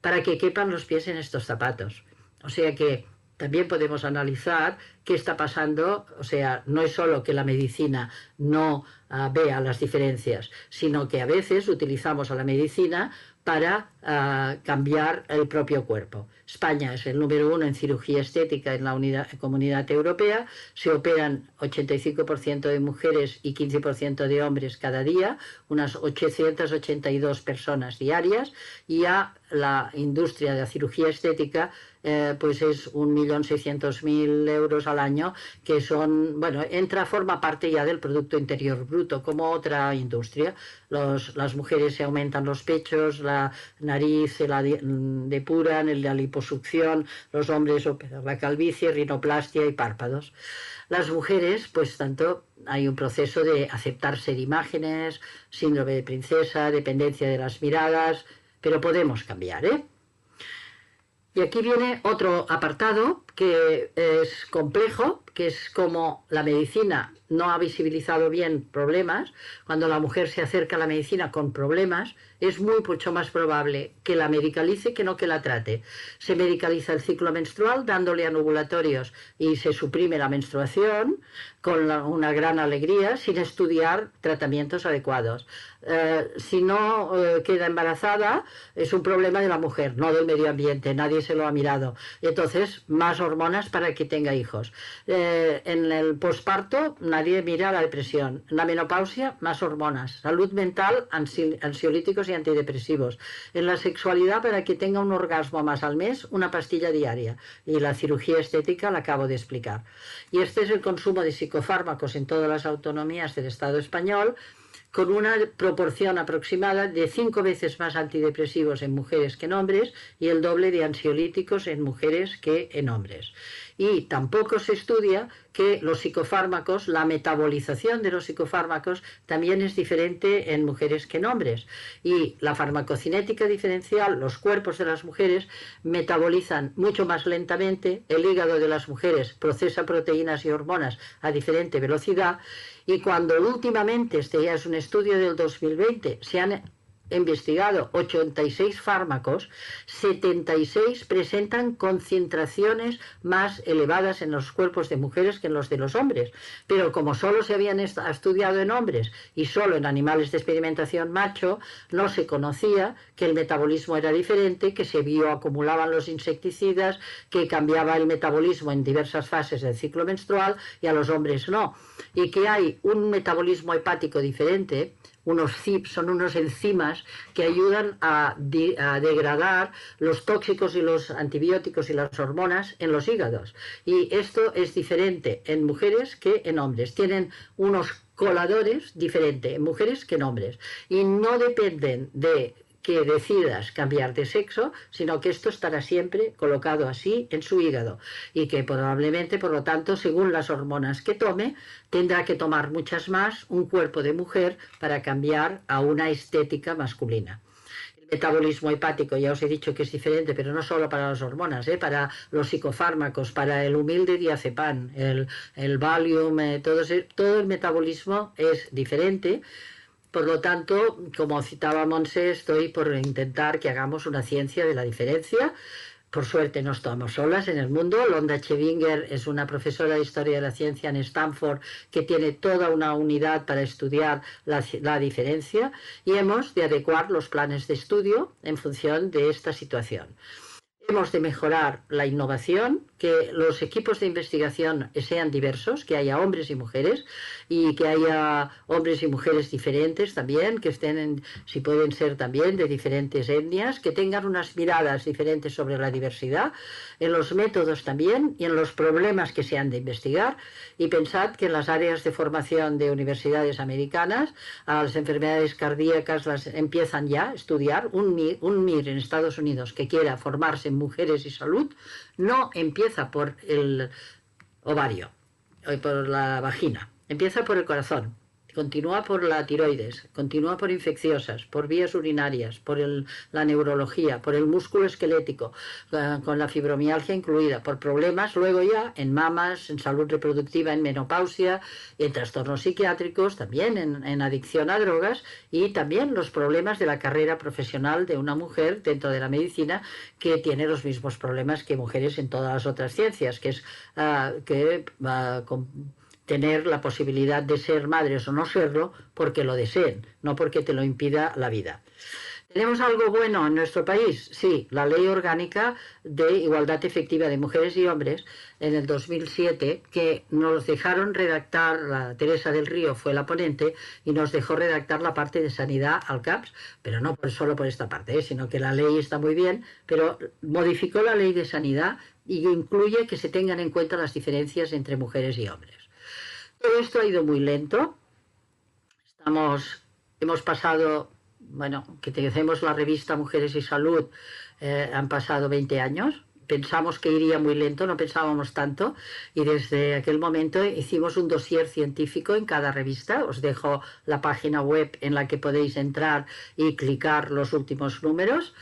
para que quepan los pies en estos zapatos. O sea que también podemos analizar qué está pasando, o sea, no es solo que la medicina no ah, vea las diferencias, sino que a veces utilizamos a la medicina para ah, cambiar el propio cuerpo. España es el número uno en cirugía estética en la unidad, comunidad europea, se operan 85% de mujeres y 15% de hombres cada día, unas 882 personas diarias, y a la industria de la cirugía estética eh, pues es 1.600.000 euros al año, que son, bueno, entra, forma parte ya del Producto Interior Bruto, como otra industria. las mujeres se aumentan los pechos, la nariz se la depuran, la liposucción, los hombres la calvicie, rinoplastia y párpados. Las mujeres, pues tanto hay un proceso de aceptarse de imágenes, síndrome de princesa, dependencia de las miradas, pero podemos cambiar, ¿eh? Y aquí viene otro apartado que es complejo, que es como la medicina no ha visibilizado bien problemas. Cuando la mujer se acerca a la medicina con problemas, es muy mucho más probable que la medicalice que no que la trate. Se medicaliza el ciclo menstrual dándole anovulatorios y se suprime la menstruación con una gran alegría sin estudiar tratamientos adecuados. Eh, si no eh, queda embarazada, es un problema de la mujer, no del medio ambiente, nadie se lo ha mirado. Entonces, más hormonas para que tenga hijos. Eh, en el posparto, nadie mira la depresión. En la menopausia, más hormonas. Salud mental, ansiolíticos y antidepresivos. En la sexualidad, para que tenga un orgasmo más al mes, una pastilla diaria. Y la cirugía estética la acabo de explicar. Y este es el consumo de psicofármacos en todas las autonomías del Estado español con una proporción aproximada de cinco veces más antidepresivos en mujeres que en hombres y el doble de ansiolíticos en mujeres que en hombres y tampoco se estudia que los psicofármacos, la metabolización de los psicofármacos también es diferente en mujeres que en hombres. Y la farmacocinética diferencial, los cuerpos de las mujeres metabolizan mucho más lentamente, el hígado de las mujeres procesa proteínas y hormonas a diferente velocidad y cuando últimamente, este ya es un estudio del 2020, se han investigado 86 fármacos, 76 presentan concentraciones más elevadas en los cuerpos de mujeres que en los de los hombres. Pero como solo se habían estudiado en hombres y solo en animales de experimentación macho, no se conocía que el metabolismo era diferente, que se bioacumulaban los insecticidas, que cambiaba el metabolismo en diversas fases del ciclo menstrual y a los hombres no. Y que hay un metabolismo hepático diferente unos CIP, son unos enzimas que ayudan a, degradar los tóxicos y los antibióticos y las hormonas en los hígados. Y esto es diferente en mujeres que en hombres. Tienen unos coladores diferentes en mujeres que en hombres. Y no dependen de que decidas cambiar de sexo, sino que esto estará siempre colocado así en su hígado y que probablemente, por lo tanto, según las hormonas que tome, tendrá que tomar muchas más un cuerpo de mujer para cambiar a una estética masculina El metabolismo hepático, ya os he dicho que es diferente, pero no solo para las hormonas, ¿eh? para los psicofármacos, para el humilde diazepam, el, el Valium, eh, todo, todo el metabolismo es diferente por lo tanto, como citaba Monse, estoy por intentar que hagamos una ciencia de la diferencia. Por suerte no estamos solas en el mundo. Londa Chevinger es una profesora de Historia de la Ciencia en Stanford que tiene toda una unidad para estudiar la, la, diferencia y hemos de adecuar los planes de estudio en función de esta situación. Hemos de mejorar la innovación, que los equipos de investigación sean diversos, que haya hombres y mujeres y que haya hombres y mujeres diferentes también, que estén, si pueden ser también, de diferentes etnias, que tengan unas miradas diferentes sobre la diversidad, en los métodos también y en los problemas que se han de investigar. Y pensad que en las áreas de formación de universidades americanas, a las enfermedades cardíacas las empiezan ya a estudiar. Un MIR en Estados Unidos que quiera formarse mujeres y salud no empieza por el ovario, o por la vagina, empieza por el corazón continúa por la tiroides, continúa por infecciosas, por vías urinarias, por la neurología, por el músculo esquelético, con la fibromialgia incluida, por problemas luego ya en mamas, en salud reproductiva, en menopausia, en trastornos psiquiátricos, también en, adicción a drogas y también los problemas de la carrera profesional de una mujer dentro de la medicina que tiene los mismos problemas que mujeres en todas las otras ciencias, que es uh, que con, tener la posibilidad de ser madres o no serlo porque lo deseen, no porque te lo impida la vida. ¿Tenemos algo bueno en nuestro país? Sí, la Ley Orgánica de Igualdad Efectiva de Mujeres y Hombres en el 2007, que nos dejaron redactar, la Teresa del Río fue la ponente, y nos dejó redactar la parte de sanidad al CAPS, pero no por, solo por esta parte, ¿eh? sino que la ley está muy bien, pero modificó la ley de sanidad y incluye que se tengan en cuenta las diferencias entre mujeres y hombres. Todo esto ha ido muy lento. Estamos, hemos pasado, bueno, que tenemos la revista Mujeres y Salud, eh, han pasado 20 años. Pensamos que iría muy lento, no pensábamos tanto, y desde aquel momento hicimos un dossier científico en cada revista. Os dejo la página web en la que podéis entrar y clicar los últimos números.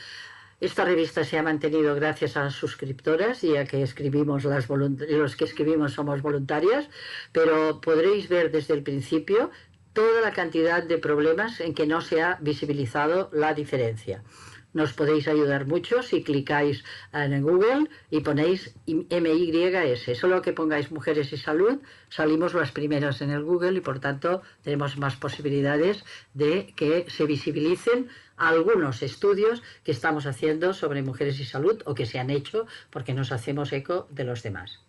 Esta revista se ha mantenido gracias a las suscriptoras y a que escribimos las los que escribimos somos voluntarias, pero podréis ver desde el principio toda la cantidad de problemas en que no se ha visibilizado la diferencia. Nos podéis ayudar mucho si clicáis en Google y ponéis MYS. Solo que pongáis mujeres y salud, salimos las primeras en el Google y por tanto tenemos más posibilidades de que se visibilicen algunos estudios que estamos haciendo sobre mujeres y salud o que se han hecho porque nos hacemos eco de los demás.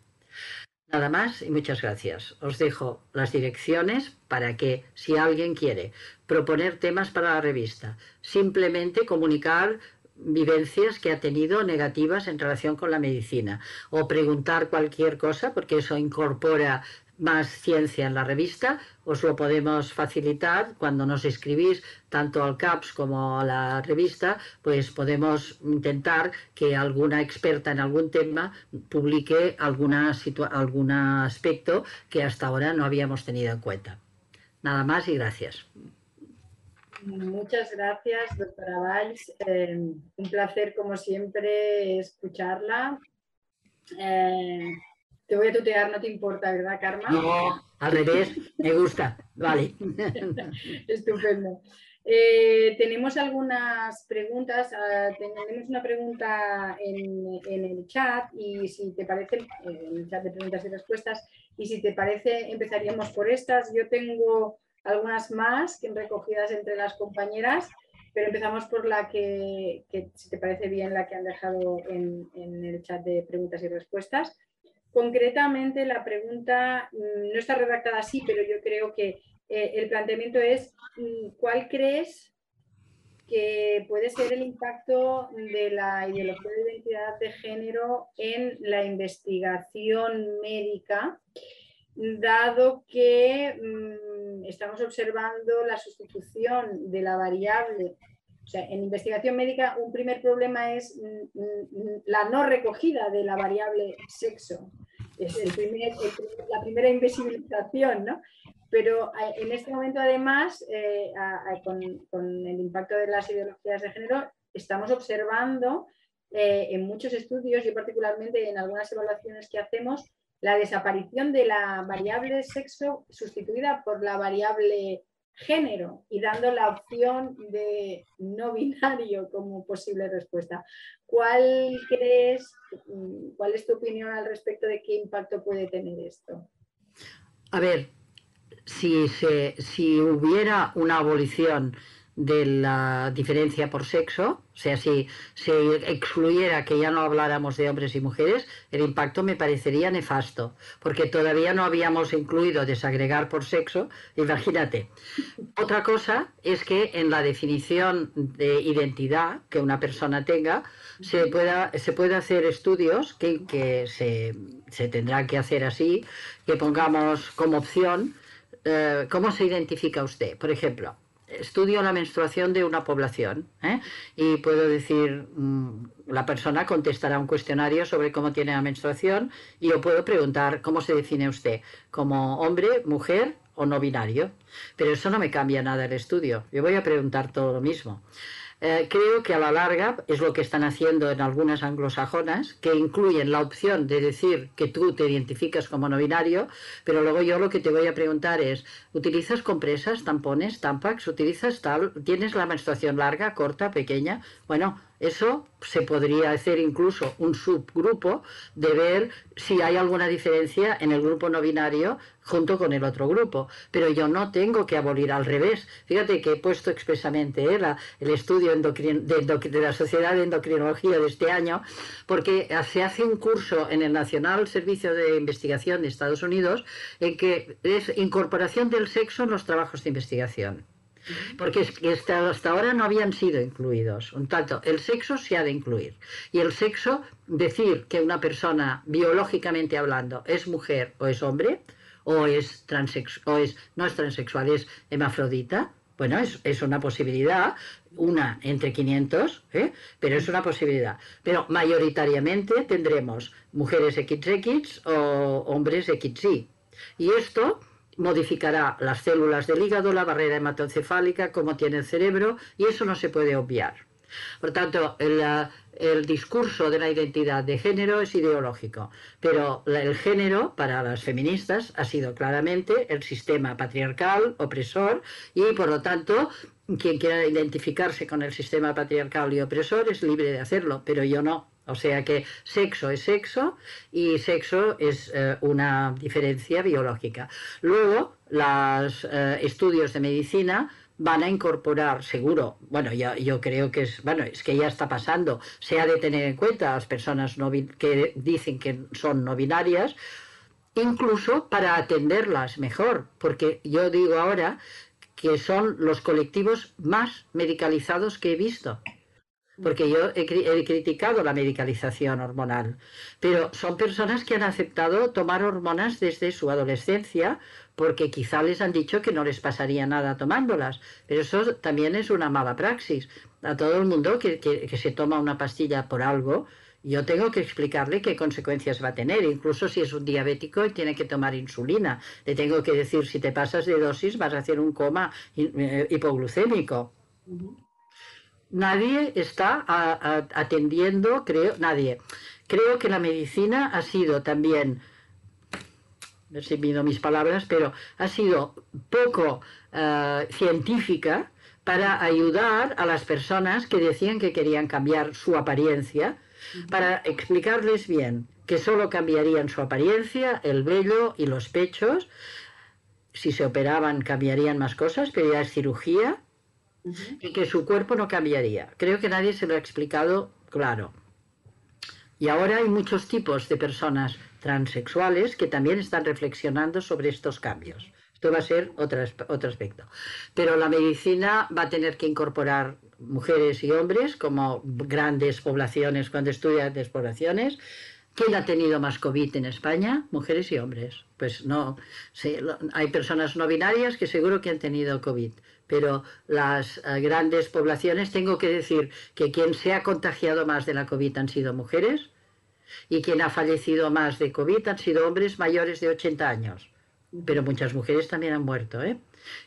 Nada más y muchas gracias. Os dejo las direcciones para que si alguien quiere proponer temas para la revista, simplemente comunicar vivencias que ha tenido negativas en relación con la medicina o preguntar cualquier cosa, porque eso incorpora más ciencia en la revista, os lo podemos facilitar cuando nos escribís tanto al CAPS como a la revista, pues podemos intentar que alguna experta en algún tema publique alguna algún aspecto que hasta ahora no habíamos tenido en cuenta. Nada más y gracias. Muchas gracias, doctora Valls. Eh, un placer, como siempre, escucharla. Eh, te voy a tutear, no te importa, ¿verdad, Karma? No, al revés, me gusta. Vale. Estupendo. Eh, tenemos algunas preguntas. Ah, tenemos una pregunta en, el chat y si te parece, eh, en el chat de preguntas y respuestas, y si te parece, empezaríamos por estas. Yo tengo algunas más que recogidas entre las compañeras, pero empezamos por la que, si te parece bien, la que han dejado en el chat de preguntas y respuestas. Concretamente, la pregunta mm, no está redactada así, pero yo creo que eh, el planteamiento es, mm, ¿cuál crees que puede ser el impacto de la ideología de identidad de género en la investigación médica, dado que mm, estamos observando la sustitución de la variable en investigación médica un primer problema es la no recogida de la variable sexo. Es la primera invisibilización, ¿no? Pero eh, en este momento, además, eh, con, el impacto de las ideologías de género, estamos observando eh, en muchos estudios y particularmente en algunas evaluaciones que hacemos la desaparición de la variable sexo sustituida por la variable género y dando la opción de no binario como posible respuesta. ¿Cuál crees, cuál es tu opinión al respecto de qué impacto puede tener esto? A ver, si, si hubiera una abolición de la diferencia por sexo, o sea, si se excluyera que ya no habláramos de hombres y mujeres, el impacto me parecería nefasto, porque todavía no habíamos incluido desagregar por sexo, imagínate. Otra cosa es que en la definición de identidad que una persona tenga, se pueda, se puede hacer estudios que, que se, se tendrán que hacer así, que pongamos como opción eh, cómo se identifica usted. Por ejemplo, estudio la menstruación de una población ¿eh? y puedo decir, mm, la persona contestará un cuestionario sobre cómo tiene la menstruación y yo puedo preguntar cómo se define usted, como hombre, mujer o no binario. Pero eso no me cambia nada el estudio. Yo voy a preguntar todo lo mismo. Eh, creo que a la larga es lo que están haciendo en algunas anglosajonas, que incluyen la opción de decir que tú te identificas como no binario, pero luego yo lo que te voy a preguntar es, ¿utilizas compresas, tampones, tampax? ¿Utilizas tal? ¿Tienes la menstruación larga, corta, pequeña? Bueno, eso se podría hacer incluso un subgrupo de ver si hay alguna diferencia en el grupo no binario junto con el otro grupo. Pero yo no tengo que abolir al revés. Fíjate que he puesto expresamente ¿eh? el estudio de, la Sociedad de Endocrinología de este año, porque se hace un curso en el Nacional Servicio de Investigación de Estados Unidos en que es incorporación del sexo en los trabajos de investigación porque hasta ahora no habían sido incluidos. Un tanto, el sexo se ha de incluir. Y el sexo, decir que una persona, biológicamente hablando, es mujer o es hombre, o es, o es no es transexual, es hemafrodita, bueno, es, una posibilidad, una entre 500, ¿eh? pero es una posibilidad. Pero mayoritariamente tendremos mujeres XX o hombres XY. Y esto modificará las células del hígado, la barrera hematoencefálica, como tiene el cerebro, y eso no se puede obviar. Por tanto, el, discurso de la identidad de género es ideológico, pero el género para las feministas ha sido claramente el sistema patriarcal, opresor, y por lo tanto, quien quiera identificarse con el sistema patriarcal y opresor es libre de hacerlo, pero yo no. O sea que sexo es sexo y sexo es eh, una diferencia biológica. Luego, los eh, estudios de medicina van a incorporar, seguro, bueno, yo creo que es, bueno, es que ya está pasando, se ha de tener en cuenta a las personas no, que dicen que son no binarias, incluso para atenderlas mejor, porque yo digo ahora que son los colectivos más medicalizados que he visto porque yo he, criticado la medicalización hormonal, pero son personas que han aceptado tomar hormonas desde su adolescencia porque quizá les han dicho que no les pasaría nada tomándolas, pero eso también es una mala praxis. A todo el mundo que, que se toma una pastilla por algo, yo tengo que explicarle qué consecuencias va a tener, incluso si es un diabético y tiene que tomar insulina. Le tengo que decir, si te pasas de dosis vas a hacer un coma eh, hipoglucémico nadie está atendiendo, creo, nadie. Creo que la medicina ha sido también, no sé si mido mis palabras, pero ha sido poco eh, científica para ayudar a las personas que decían que querían cambiar su apariencia, para explicarles bien que solo cambiarían su apariencia, el vello y los pechos. Si se operaban cambiarían más cosas, pero ya es cirugía y que su cuerpo no cambiaría. Creo que nadie se lo ha explicado claro. Y ahora hay muchos tipos de personas transexuales que también están reflexionando sobre estos cambios. Esto va a ser otro, aspecto. Pero la medicina va a tener que incorporar mujeres y hombres como grandes poblaciones cuando estudia grandes poblaciones. ¿Quién ha tenido más COVID en España? Mujeres y hombres. Pues no, hay personas no binarias que seguro que han tenido COVID pero las eh, grandes poblaciones, tengo que decir que quien se ha contagiado más de la COVID han sido mujeres y quien ha fallecido más de COVID han sido hombres mayores de 80 años, pero muchas mujeres también han muerto. ¿eh?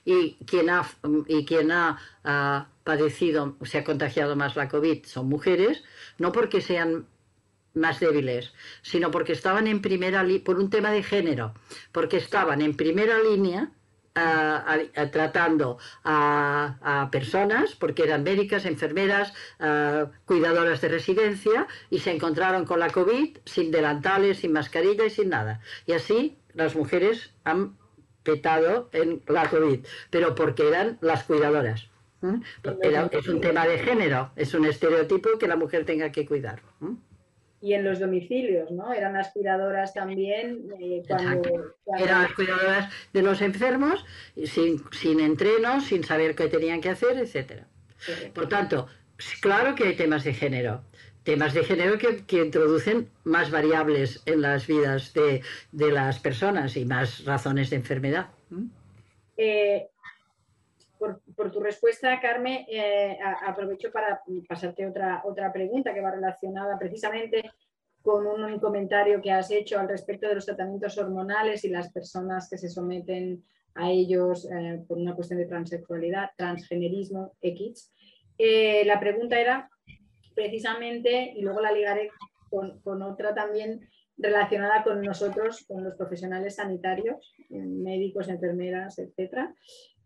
Y quien ha, y quien ha, padecido, se ha contagiado más la COVID son mujeres, no porque sean más débiles, sino porque estaban en primera por un tema de género, porque estaban en primera línea tratando a, personas, porque eran médicas, enfermeras, cuidadoras de residencia, y se encontraron con la COVID sin delantales, sin mascarilla y sin nada. Y así las mujeres han petado en la COVID, pero porque eran las cuidadoras. es un tema de género, es un estereotipo que la mujer tenga que cuidar y en los domicilios, ¿no? Eran aspiradoras también eh, cuando, Eran cuidadoras de los enfermos, sin, sin entreno, sin saber qué tenían que hacer, etc. Por tanto, claro que hay temas de género, temas de género que, introducen más variables en las vidas de, las personas y más razones de enfermedad. Eh, por, tu respuesta, Carmen. Eh, aprovecho para pasarte otra, otra pregunta que va relacionada precisamente con un, comentario que has hecho al respecto de los tratamientos hormonales y las personas que se someten a ellos eh, por una cuestión de transexualidad, transgenerismo, X. Eh, la pregunta era precisamente, y luego la ligaré con, con, otra también relacionada con nosotros, con los profesionales sanitarios, médicos, enfermeras, etcétera,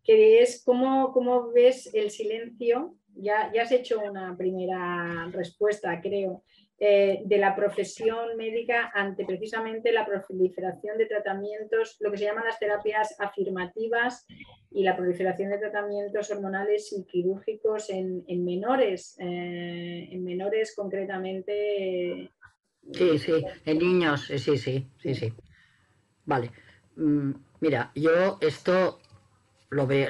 que es cómo, cómo ves el silencio. Ya, ya has hecho una primera respuesta, creo, eh, de la profesión médica ante precisamente la proliferación de tratamientos, lo que se llaman las terapias afirmativas y la proliferación de tratamientos hormonales y quirúrgicos en, menores, eh, en menores concretamente. Sí, sí, en niños, sí, sí, sí, sí. Vale. Mm, mira, yo esto lo veo,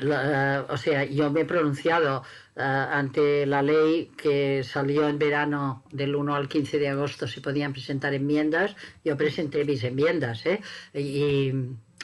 o sea, yo me he pronunciado eh, ante la ley que salió en verano del 1 al 15 de agosto, se podían presentar enmiendas, yo presenté mis enmiendas, ¿eh? y,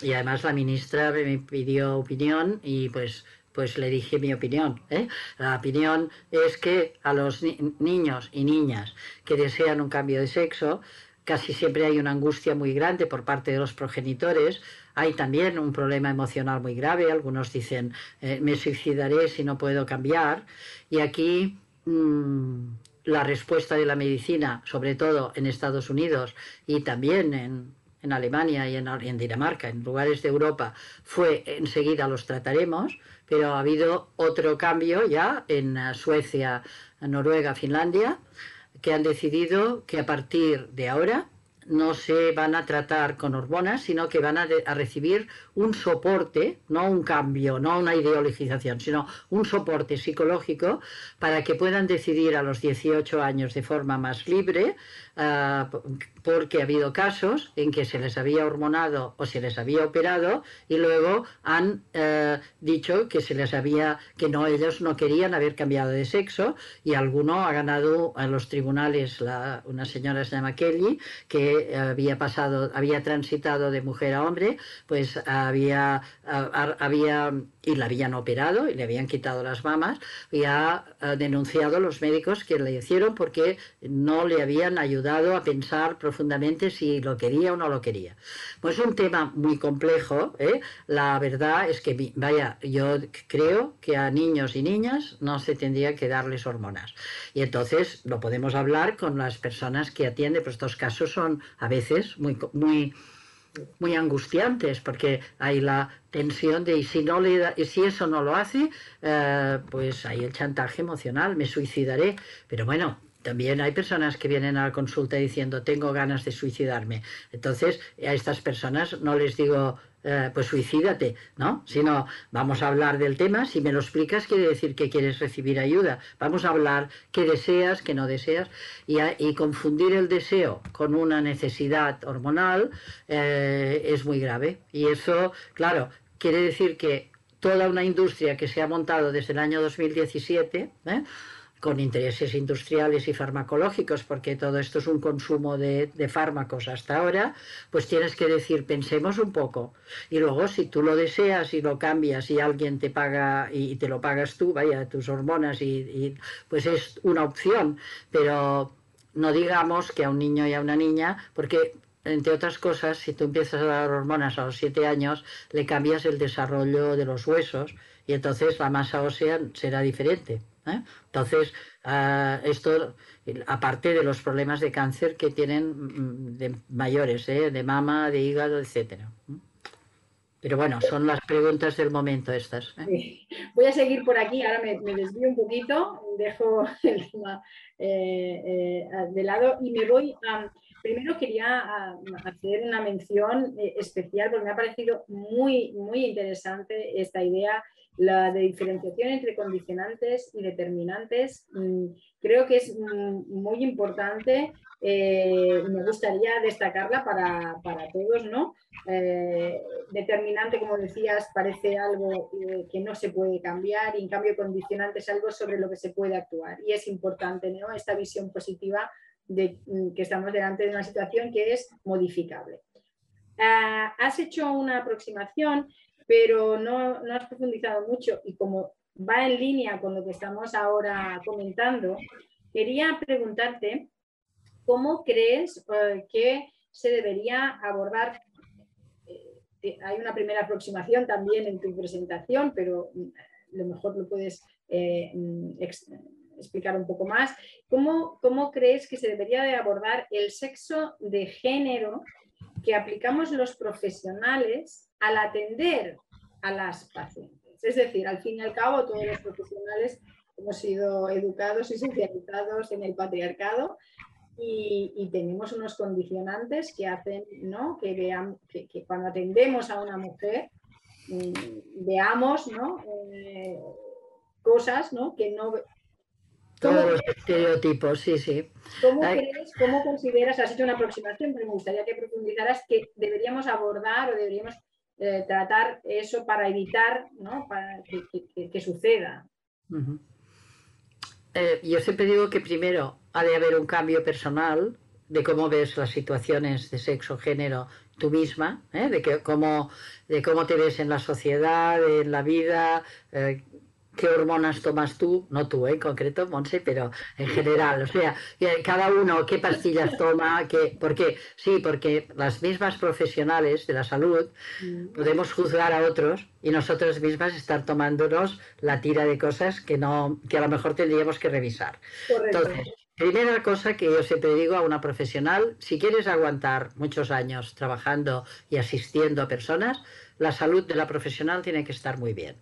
y, además la ministra me pidió opinión y pues pues le dije mi opinión. ¿eh? La opinión es que a los niños y niñas que desean un cambio de sexo, casi siempre hay una angustia muy grande por parte de los progenitores, hay también un problema emocional muy grave, algunos dicen eh, me suicidaré si no puedo cambiar y aquí mm, la respuesta de la medicina, sobre todo en Estados Unidos y también en, Alemania y en, Dinamarca, en lugares de Europa, fue enseguida los trataremos, pero ha habido otro cambio ya en eh, Suecia, Noruega, Finlandia, que han decidido que a partir de ahora no se van a tratar con hormonas, sino que van a, recibir un soporte, no un cambio, no una ideologización, sino un soporte psicológico para que puedan decidir a los 18 años de forma más libre, ah, porque ha habido casos en que se les había hormonado o se les había operado y luego han eh, dicho que se les había que no ellos no querían haber cambiado de sexo y alguno ha ganado a los tribunales una señora se llama Kelly que había pasado había transitado de mujer a hombre pues había había y la habían operado y le habían quitado las mamas y ha, denunciado a los médicos que le hicieron porque no le habían ayudado a pensar profundamente si lo quería o no lo quería. Pues es un tema muy complejo. ¿eh? La verdad es que, vaya, yo creo que a niños y niñas no se tendría que darles hormonas. Y entonces lo podemos hablar con las personas que atienden, pues estos casos son a veces muy... muy muy angustiantes porque hay la tensión de y si no le da, y si eso no lo hace eh, pues hay el chantaje emocional me suicidaré pero bueno también hay personas que vienen a la consulta diciendo tengo ganas de suicidarme entonces a estas personas no les digo eh, pues suicídate, ¿no? Sino vamos a hablar del tema, si me lo explicas quiere decir que quieres recibir ayuda, vamos a hablar qué deseas, qué no deseas, y, confundir el deseo con una necesidad hormonal eh, es muy grave. Y eso, claro, quiere decir que toda una industria que se ha montado desde el año 2017, ¿eh? Con intereses industriales y farmacológicos, porque todo esto es un consumo de, fármacos hasta ahora, pues tienes que decir, pensemos un poco. Y luego, si tú lo deseas y lo cambias y alguien te paga y te lo pagas tú, vaya, tus hormonas, y, pues es una opción. Pero no digamos que a un niño y a una niña, porque entre otras cosas, si tú empiezas a dar hormonas a los siete años, le cambias el desarrollo de los huesos y entonces la masa ósea será diferente. ¿Eh? Entonces, ah, esto, aparte de los problemas de cáncer que tienen mm, mayores, ¿eh? de mama, de hígado, etcétera. Pero bueno, son las preguntas del momento estas. Voy a seguir por aquí, ahora me, desvío un poquito, dejo el tema de lado y me voy a... Primero quería hacer una mención especial porque me ha parecido muy, muy interesante esta idea la de diferenciación entre condicionantes y determinantes mm, creo que es mm, muy importante. Eh, me gustaría destacarla para, todos, ¿no? Eh, determinante, como decías, parece algo eh, que no se puede cambiar y en cambio condicionante es algo sobre lo que se puede actuar. Y es importante, ¿no? Esta visión positiva de mm, que estamos delante de una situación que es modificable. Ah, has hecho una aproximación pero no, no has profundizado mucho y como va en línea con lo que estamos ahora comentando, quería preguntarte cómo crees eh, que se debería abordar. Eh, hay una primera aproximación también en tu presentación, pero mm, lo mejor lo puedes eh, mm, explicar un poco más. ¿Cómo, ¿Cómo crees que se debería de abordar el sexo de género que aplicamos los profesionales al atender a las pacientes? Es decir, al fin y al cabo, todos los profesionales hemos sido educados y socializados en el patriarcado y, tenemos unos condicionantes que hacen ¿no? que, vean, que, cuando atendemos a una mujer mm, veamos ¿no? Eh, cosas ¿no? que no... Todos los estereotipos, sí, sí. ¿Cómo crees, cómo consideras, has hecho una aproximación, pero me gustaría que profundizaras que deberíamos abordar o deberíamos tratar eso para evitar que, suceda? Eh, yo siempre digo que primero ha de haber un cambio personal de cómo ves las situaciones de sexo, género, tú misma, ¿eh? de, que, cómo, de cómo te ves en la sociedad, en la vida, eh, qué hormonas tomas tú, no tú en concreto, Monse, pero en general, o sea, cada uno qué pastillas toma, qué, ¿por qué? Sí, porque las mismas profesionales de la salud mm. podemos juzgar a otros y nosotros mismas estar tomándonos la tira de cosas que no, que a lo mejor tendríamos que revisar. Entonces, primera cosa que yo siempre digo a una profesional, si quieres aguantar muchos años trabajando y asistiendo a personas, la salud de la profesional tiene que estar muy bien.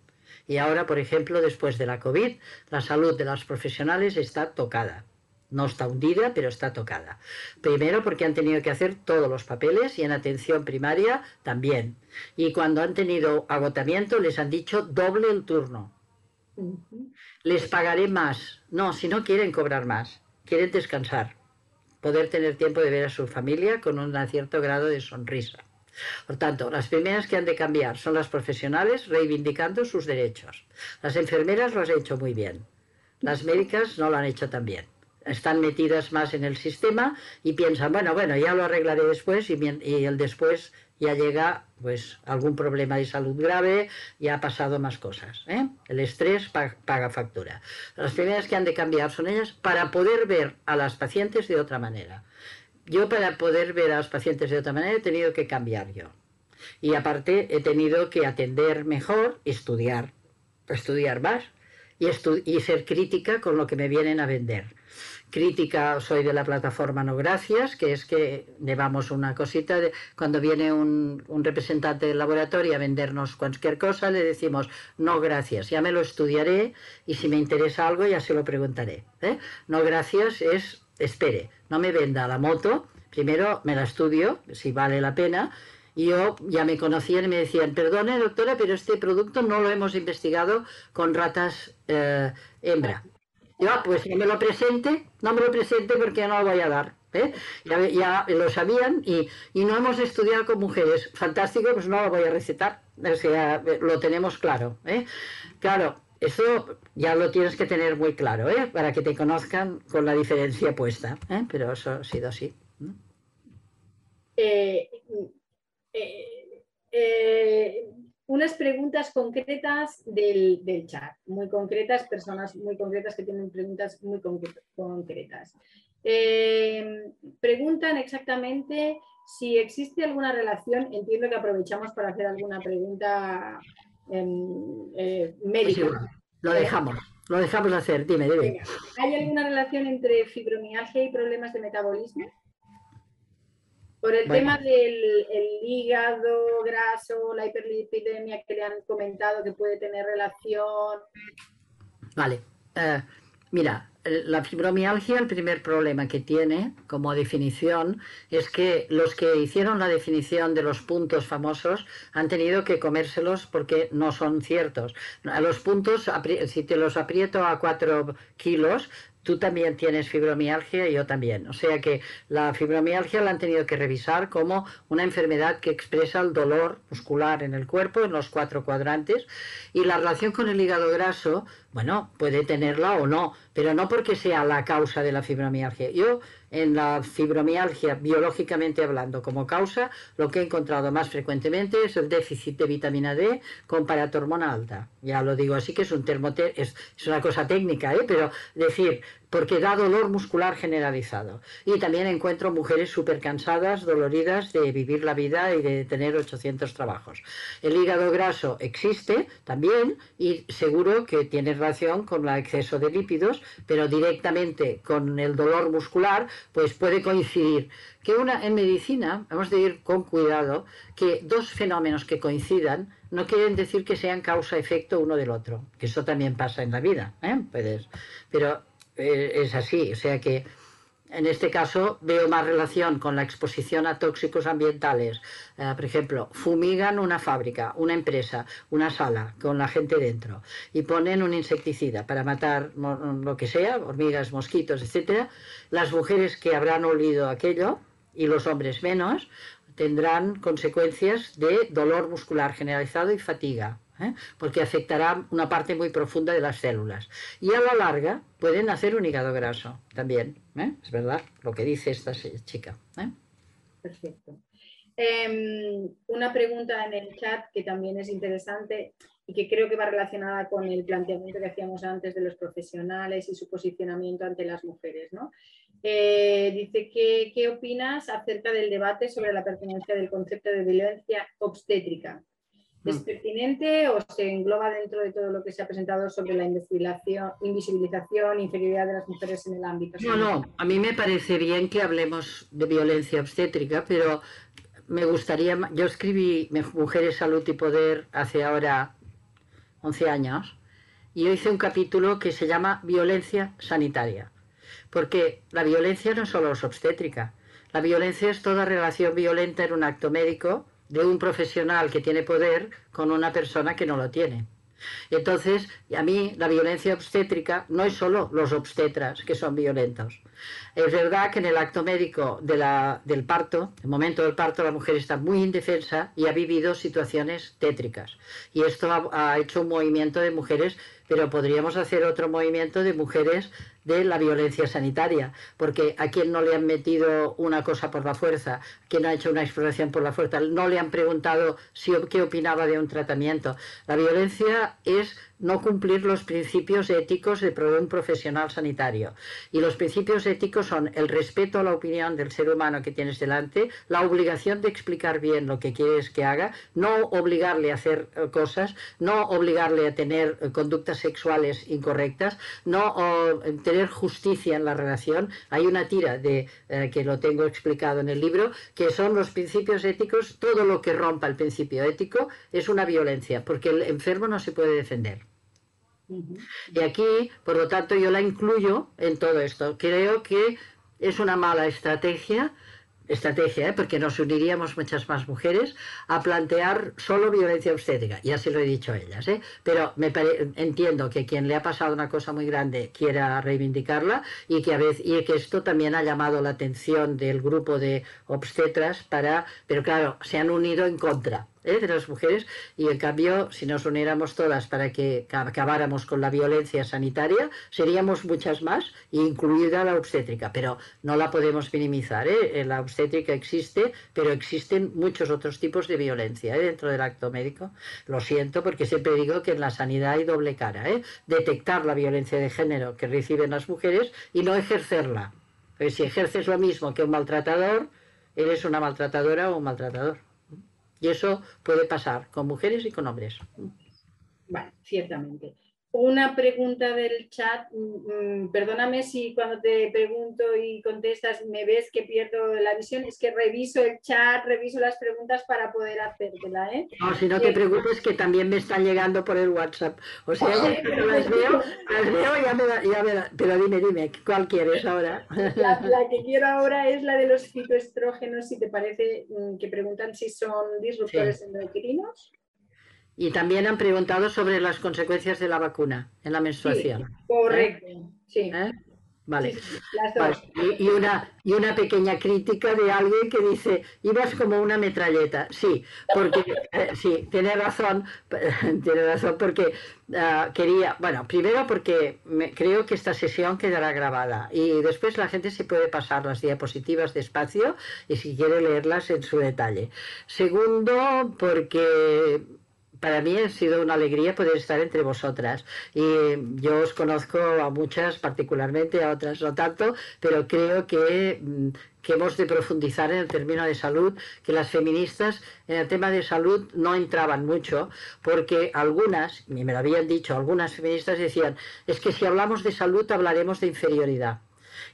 Y ahora, por ejemplo, después de la COVID, la salud de los profesionales está tocada. No está hundida, pero está tocada. Primero porque han tenido que hacer todos los papeles y en atención primaria también. Y cuando han tenido agotamiento les han dicho doble el turno. Les pagaré más. No, si no quieren cobrar más, quieren descansar, poder tener tiempo de ver a su familia con un cierto grado de sonrisa. Por tanto, las primeras que han de cambiar son las profesionales reivindicando sus derechos. Las enfermeras lo han hecho muy bien. Las médicas no lo han hecho tan bien. Están metidas más en el sistema y piensan, bueno, bueno, ya lo arreglaré después y, el después ya llega pues algún problema de salud grave, ya ha pasado más cosas. ¿eh? El estrés paga factura. Las primeras que han de cambiar son ellas para poder ver a las pacientes de otra manera yo para poder ver a los pacientes de otra manera he tenido que cambiar yo. Y aparte he tenido que atender mejor, estudiar, estudiar más y, ser crítica con lo que me vienen a vender. Crítica soy de la plataforma No Gracias, que es que llevamos una cosita, de, cuando viene un, un, representante del laboratorio a vendernos cualquier cosa, le decimos no gracias, ya me lo estudiaré y si me interesa algo ya se lo preguntaré. ¿eh? No gracias es espere, no me venda la moto, primero me la estudio, si vale la pena, y yo ya me conocían y me decían, perdone doctora, pero este producto no lo hemos investigado con ratas eh, hembra. Yo, pues no me lo presente, no me lo presente porque no lo voy a dar. ¿eh? Ya, lo sabían y, y, no hemos estudiado con mujeres. Fantástico, pues no lo voy a recetar. O sea, lo tenemos claro. ¿eh? Claro, eso ya lo tienes que tener muy claro, ¿eh? para que te conozcan con la diferencia puesta. ¿eh? Pero eso ha sido así. Eh, unas preguntas concretas del, chat, muy concretas, personas muy concretas que tienen preguntas muy concretas. preguntan exactamente si existe alguna relación, entiendo que aprovechamos para hacer alguna pregunta eh, médico. lo dejamos, lo dejamos hacer, dime, dime. ¿Hay alguna relación entre fibromialgia y problemas de metabolismo? Por el tema del hígado graso, la hiperlipidemia que le han comentado que puede tener relación. Vale. Eh, mira, la fibromialgia, el primer problema que tiene como definición es que los que hicieron la definición de los puntos famosos han tenido que comérselos porque no son ciertos. A los puntos, si te los aprieto a 4 kilos, tú también tienes fibromialgia y yo también. O sea que la fibromialgia la han tenido que revisar como una enfermedad que expresa el dolor muscular en el cuerpo, en los cuatro cuadrantes, y la relación con el hígado graso, bueno, puede tenerla o no, pero no porque sea la causa de la fibromialgia. Yo en la fibromialgia, biológicamente hablando, como causa, lo que he encontrado más frecuentemente es el déficit de vitamina D con paratormona alta. Ya lo digo así que es un termote es, es una cosa técnica, ¿eh? pero decir, porque da dolor muscular generalizado. Y también encuentro mujeres súper cansadas, doloridas de vivir la vida y de tener 800 trabajos. El hígado graso existe también y seguro que tiene con el exceso de lípidos, pero directamente con el dolor muscular, pues puede coincidir. Que una, en medicina, hemos de ir con cuidado, que dos fenómenos que coincidan no quieren decir que sean causa-efecto uno del otro, que eso también pasa en la vida, ¿eh? Puedes, pero eh, es así. O sea que en este caso veo más relación con la exposición a tóxicos ambientales. Eh, por ejemplo, fumigan una fábrica, una empresa, una sala con la gente dentro y ponen un insecticida para matar lo que sea, hormigas, mosquitos, etcétera. Las mujeres que habrán olido aquello y los hombres menos tendrán consecuencias de dolor muscular generalizado y fatiga. ¿Eh? porque afectará una parte muy profunda de las células. Y a la larga pueden hacer un hígado graso también. ¿eh? Es verdad lo que dice esta chica. ¿eh? Perfecto. Em, una pregunta en el chat que también es interesante y que creo que va relacionada con el planteamiento que hacíamos antes de los profesionales y su posicionamiento ante las mujeres. dice que, ¿qué opinas acerca del debate sobre la pertenencia del concepto de violencia obstétrica? ¿Es mm. pertinente o se engloba dentro de todo lo que se ha presentado sobre la invisibilización, inferioridad de las mujeres en el ámbito? No, no, a mí me parece bien que hablemos de violencia obstétrica, pero me gustaría, yo escribí Mujeres, Salud y Poder hace ahora 11 años y yo hice un capítulo que se llama Violencia Sanitaria, porque la violencia no solo es obstétrica, la violencia es toda relación violenta en un acto médico de un profesional que tiene poder con una persona que no lo tiene. Entonces, a mí la violencia obstétrica no es solo los obstetras que son violentos. Es verdad que en el acto médico del parto, el momento del parto, la mujer está muy indefensa y ha vivido situaciones tétricas. Y esto ha hecho un movimiento de mujeres, pero podríamos hacer otro movimiento de mujeres de la violencia sanitaria, porque a quien no le han metido una cosa por la fuerza, quien ha hecho una exploración por la fuerza, no le han preguntado si, qué opinaba de un tratamiento. La violencia es no cumplir los principios éticos de un profesional sanitario. Y los principios éticos son el respeto a la opinión del ser humano que tienes delante, la obligación de explicar bien lo que quieres que haga, no obligarle a hacer eh, cosas, no obligarle a tener eh, conductas sexuales incorrectas, no tener justicia en la relación. Hay una tira de eh, que lo tengo explicado en el libro, que son los principios éticos, todo lo que rompa el principio ético es una violencia, porque el enfermo no se puede defender. Y aquí, por lo tanto, yo la incluyo en todo esto. Creo que es una mala estrategia estrategia, ¿eh? porque nos uniríamos muchas más mujeres a plantear solo violencia obstétrica. Ya se lo he dicho a ellas, ¿eh? pero me entiendo que quien le ha pasado una cosa muy grande quiera reivindicarla y que a veces y que esto también ha llamado la atención del grupo de obstetras para, pero claro, se han unido en contra ¿eh? de las mujeres. Y en cambio si nos uniéramos todas para que acabáramos con la violencia sanitaria seríamos muchas más incluida la obstétrica. Pero no la podemos minimizar ¿eh? Eh, la obstétrica existe pero existen muchos otros tipos de violencia dentro del acto médico. Lo siento porque siempre digo que en la sanidad hay doble cara detectar la violencia de género que reciben las mujeres y no ejercerla. Si ejerces lo mismo que un maltratador eres una maltratadora o un maltratador y eso puede pasar con mujeres y con hombres. Vale, ciertamente. Una pregunta del chat, mm, mm, perdóname si cuando te pregunto y contestas me ves que pierdo la visión, es que reviso el chat, reviso las preguntas para poder hacértela. ¿eh? No, si no te preocupes que también me están llegando por el WhatsApp. O sea, las veo, las veo ya me, ya me pero dime, dime, ¿cuál quieres ahora? La, la, que quiero ahora es la de los fitoestrógenos, si te parece, mm, que preguntan si son disruptores endocrinos. Y también han preguntado sobre las consecuencias de la vacuna en la menstruación. correcto, sí. ¿Eh? Vale. Y, una, y una pequeña crítica de alguien que dice, ibas como una metralleta. Sí, porque eh, sí, tiene razón, tiene razón porque ah, quería, bueno, primero porque creo que esta sesión quedará grabada y después la gente se puede pasar las diapositivas despacio y si quiere leerlas en su detalle. Segundo, porque para mí ha sido una alegría poder estar entre vosotras. Y yo os conozco a muchas particularmente, a otras no tanto, pero creo que, mm, que hemos de profundizar en el término de salud, que las feministas en el tema de salud no entraban mucho, porque algunas, y me lo habían dicho, algunas feministas decían, es que si hablamos de salud hablaremos de inferioridad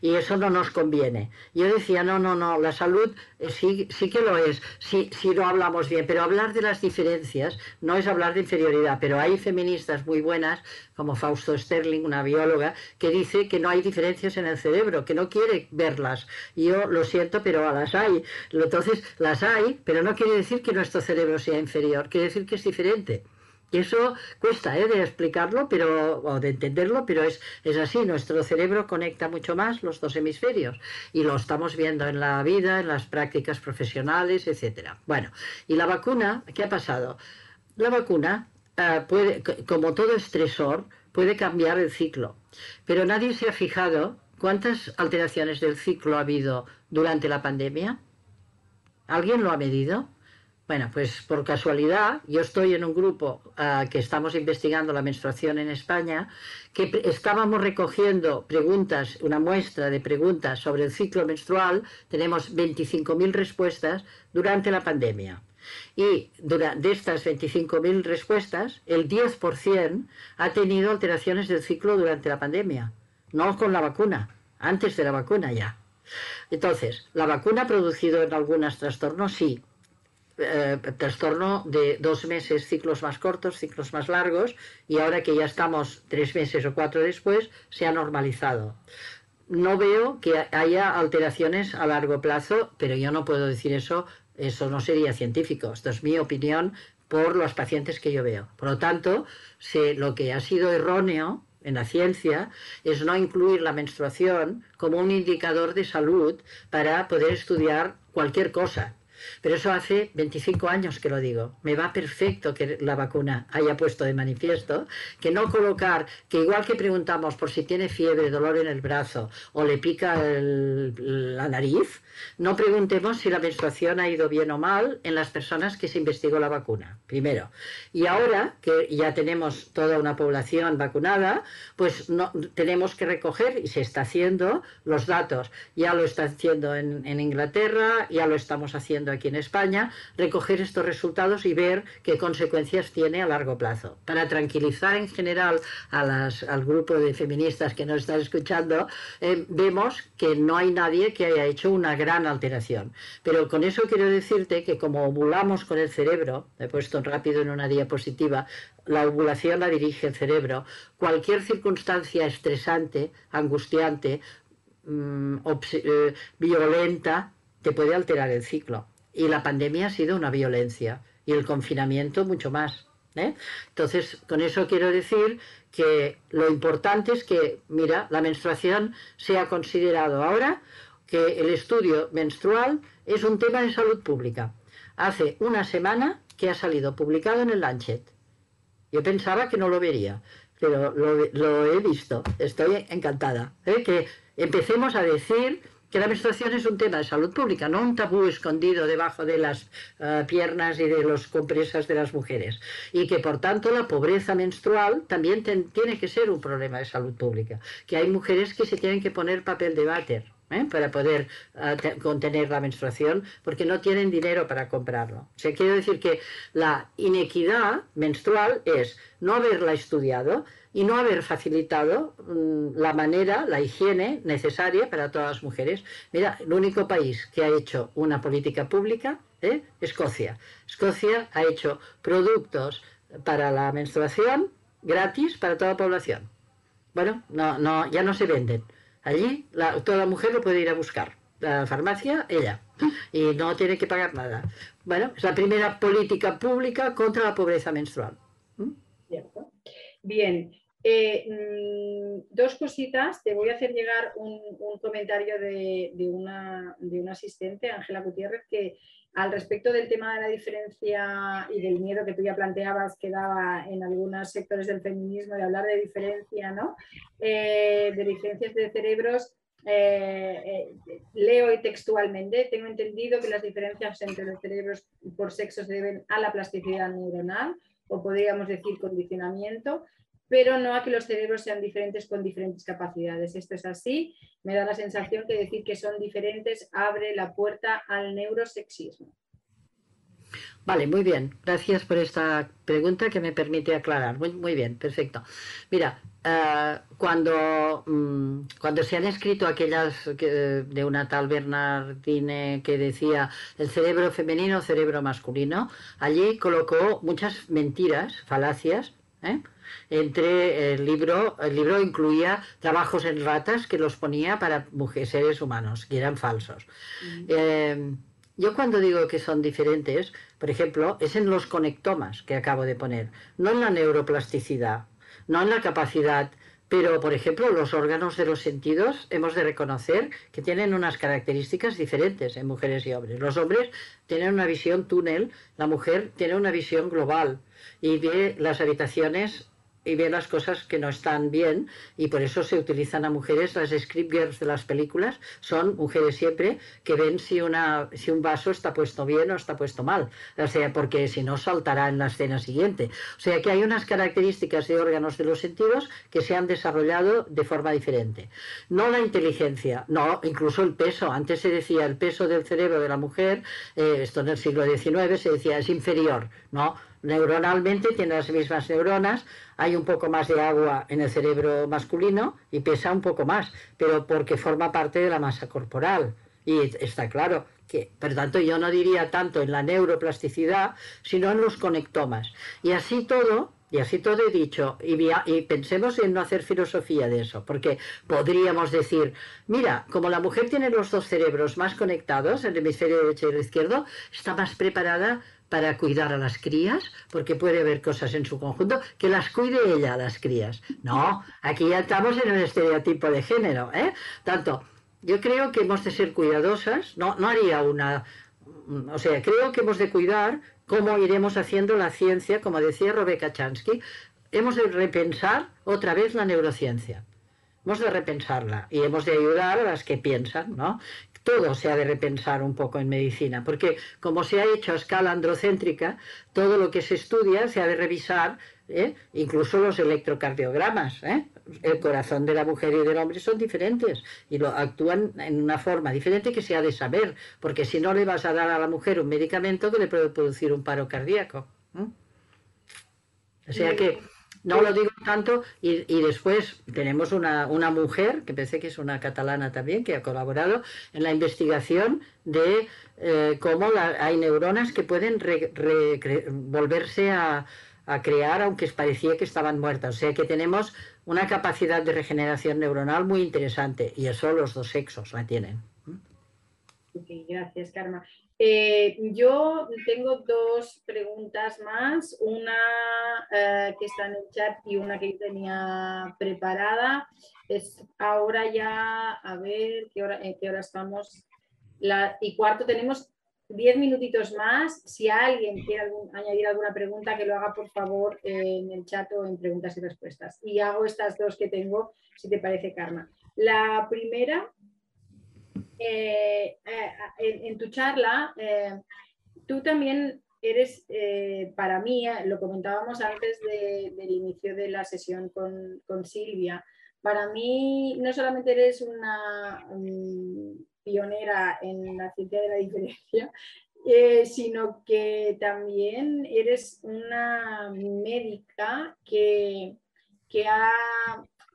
y eso no nos conviene. Yo decía, no, no, no, la salud eh, sí, sí que lo es, si, si no hablamos bien, pero hablar de las diferencias no es hablar de inferioridad, pero hay feministas muy buenas, como Fausto Sterling, una bióloga, que dice que no hay diferencias en el cerebro, que no quiere verlas. Yo lo siento, pero las hay. Entonces, las hay, pero no quiere decir que nuestro cerebro sea inferior, quiere decir que es diferente. Eso cuesta ¿eh? de explicarlo pero, o de entenderlo, pero es, es así. Nuestro cerebro conecta mucho más los dos hemisferios y lo estamos viendo en la vida, en las prácticas profesionales, etc. Bueno, y la vacuna, ¿qué ha pasado? La vacuna, eh, puede, como todo estresor, puede cambiar el ciclo, pero nadie se ha fijado cuántas alteraciones del ciclo ha habido durante la pandemia. ¿Alguien lo ha medido? Bueno, pues por casualidad, yo estoy en un grupo ah, que estamos investigando la menstruación en España, que estábamos recogiendo preguntas, una muestra de preguntas sobre el ciclo menstrual, tenemos 25.000 respuestas durante la pandemia. Y de estas 25.000 respuestas, el 10% ha tenido alteraciones del ciclo durante la pandemia, no con la vacuna, antes de la vacuna ya. Entonces, ¿la vacuna ha producido en algunos trastornos? Sí, eh, trastorno de dos meses, ciclos más cortos, ciclos más largos, y ahora que ya estamos tres meses o cuatro después, se ha normalizado. No veo que haya alteraciones a largo plazo, pero yo no puedo decir eso, eso no sería científico. Esto es mi opinión por los pacientes que yo veo. Por lo tanto, lo que ha sido erróneo en la ciencia es no incluir la menstruación como un indicador de salud para poder estudiar cualquier cosa, pero eso hace 25 años que lo digo. Me va perfecto que la vacuna haya puesto de manifiesto que no colocar, que igual que preguntamos por si tiene fiebre, dolor en el brazo o le pica la nariz, no preguntemos si la menstruación ha ido bien o mal en las personas que se investigó la vacuna, primero. Y ahora que ya tenemos toda una población vacunada, pues no, tenemos que recoger, y se está haciendo, los datos. Ya lo está haciendo en, en Inglaterra, ya lo estamos haciendo aquí en España, recoger estos resultados y ver qué consecuencias tiene a largo plazo. Para tranquilizar en general a las, al grupo de feministas que nos están escuchando, eh, vemos que no hay nadie que haya hecho una gran alteración. Pero con eso quiero decirte que como ovulamos con el cerebro, he puesto rápido en una diapositiva, la ovulación la dirige el cerebro, cualquier circunstancia estresante, angustiante, mm, eh, violenta, te puede alterar el ciclo. Y la pandemia ha sido una violencia y el confinamiento mucho más. ¿eh? Entonces, con eso quiero decir que lo importante es que, mira, la menstruación se ha considerado ahora que el estudio menstrual es un tema de salud pública. Hace una semana que ha salido publicado en el Lancet. Yo pensaba que no lo vería, pero lo, he visto. Estoy encantada. ¿eh? Que empecemos a decir que la menstruación es un tema de salud pública, no un tabú escondido debajo de las eh, piernas y de las compresas de las mujeres. Y que por tanto la pobreza menstrual también tiene que ser un problema de salud pública. Que hay mujeres que se tienen que poner papel de váter. ¿eh? para poder eh, contener la menstruación, porque no tienen dinero para comprarlo. O sea, quiero decir que la inequidad menstrual es no haberla estudiado, y no haber facilitado mm, la manera, la higiene necesaria para todas las mujeres. Mira, el único país que ha hecho una política pública ¿eh? Escocia. Escocia ha hecho productos para la menstruación gratis para toda la población. Bueno, no, no, ya no se venden. Allí toda mujer lo puede ir a buscar. La farmacia, ella. Y no tiene que pagar nada. Bueno, es la primera política pública contra la pobreza menstrual. Cierto. Bien, Eh, mm, dos cositas, te voy a hacer llegar un, comentario de, una, asistente, Ángela Gutiérrez, que al respecto del tema de la diferencia y del miedo que tú ya planteabas que daba en algunos sectores del feminismo de hablar de diferencia, ¿no? Eh, de diferencias de cerebros, eh, leo textualmente, tengo entendido que las diferencias entre los cerebros por sexo se deben a la plasticidad neuronal o podríamos decir condicionamiento, pero no a que los cerebros sean diferentes con diferentes capacidades. Esto es así. Me da la sensación que decir que son diferentes abre la puerta al neurosexismo. Vale, muy bien. Gracias por esta pregunta que me permite aclarar. Muy, bien, perfecto. Mira, eh, cuando, mm, cuando se han escrito aquellas de una tal Bernardine que decía el cerebro femenino, cerebro masculino, allí colocó muchas mentiras, falacias, ¿eh? entre el libro, el libro incluía trabajos en ratas que los ponía para mujeres, seres humanos, que eran falsos. Eh, yo cuando digo que son diferentes, por ejemplo, es en los conectomas que acabo de poner, no en la neuroplasticidad, no en la capacidad pero, por ejemplo, los órganos de los sentidos hemos de reconocer que tienen unas características diferentes en mujeres y hombres. Los hombres tienen una visión túnel, la mujer tiene una visión global y ve las habitaciones y ve las cosas que no están bien y por eso se utilizan a mujeres, las script girls de las películas son mujeres siempre que ven si, una, si un vaso está puesto bien o está puesto mal, o sea, porque si no saltará en la escena siguiente. O sea que hay unas características de órganos de los sentidos que se han desarrollado de forma diferente. No la inteligencia, no, incluso el peso. Antes se decía el peso del cerebro de la mujer, eh, esto en el siglo XIX se decía es inferior, ¿no? Neuronalmente tiene las mismas neuronas, hay un poco más de agua en el cerebro masculino y pesa un poco más, pero porque forma parte de la masa corporal. Y está claro que, por tanto, yo no diría tanto en la neuroplasticidad, sino en los conectomas. Y así todo, y así todo he dicho, y, y, pensemos en no hacer filosofía de eso, porque podríamos decir, mira, como la mujer tiene los dos cerebros más conectados, el hemisferio derecho y el izquierdo, está más preparada para cuidar a las crías, porque puede haber cosas en su conjunto, que las cuide ella a las crías. No, aquí ya estamos en un estereotipo de género. ¿eh? Tanto, yo creo que hemos de ser cuidadosas, no, no haría una... O sea, creo que hemos de cuidar cómo iremos haciendo la ciencia, como decía Rebecca Chansky, hemos de repensar otra vez la neurociencia. Hemos de repensarla y hemos de ayudar a las que piensan, ¿no? Todo se ha de repensar un poco en medicina, porque como se ha hecho a escala androcéntrica, todo lo que se estudia se ha de revisar, ¿eh? incluso los electrocardiogramas. ¿eh? El corazón de la mujer y del hombre son diferentes y lo actúan en una forma diferente que se ha de saber, porque si no le vas a dar a la mujer un medicamento que le puede producir un paro cardíaco. O sea que no lo digo tanto y, después tenemos una, mujer, que pensé que es una catalana también, que ha colaborado en la investigación de eh, cómo hay neuronas que pueden volverse a, crear aunque parecía que estaban muertas. O sea que tenemos una capacidad de regeneración neuronal muy interesante y eso los dos sexos la tienen. gracias, Karma. Eh, yo tengo dos preguntas más, una eh, que está en el chat y una que tenía preparada. Es ahora ya, a ver, ¿qué hora, qué hora estamos? La, y cuarto, tenemos diez minutitos más. Si alguien quiere añadir alguna pregunta, que lo haga por favor en el chat o en preguntas y respuestas. Y hago estas dos que tengo, si te parece, Karma. La primera eh, eh, en, tu charla, eh, tú también eres, para mí, lo comentábamos antes del inicio de la sesión con, Silvia, para mí no solamente eres una pionera en la ciencia de la diferencia, sino que también eres una médica que, que ha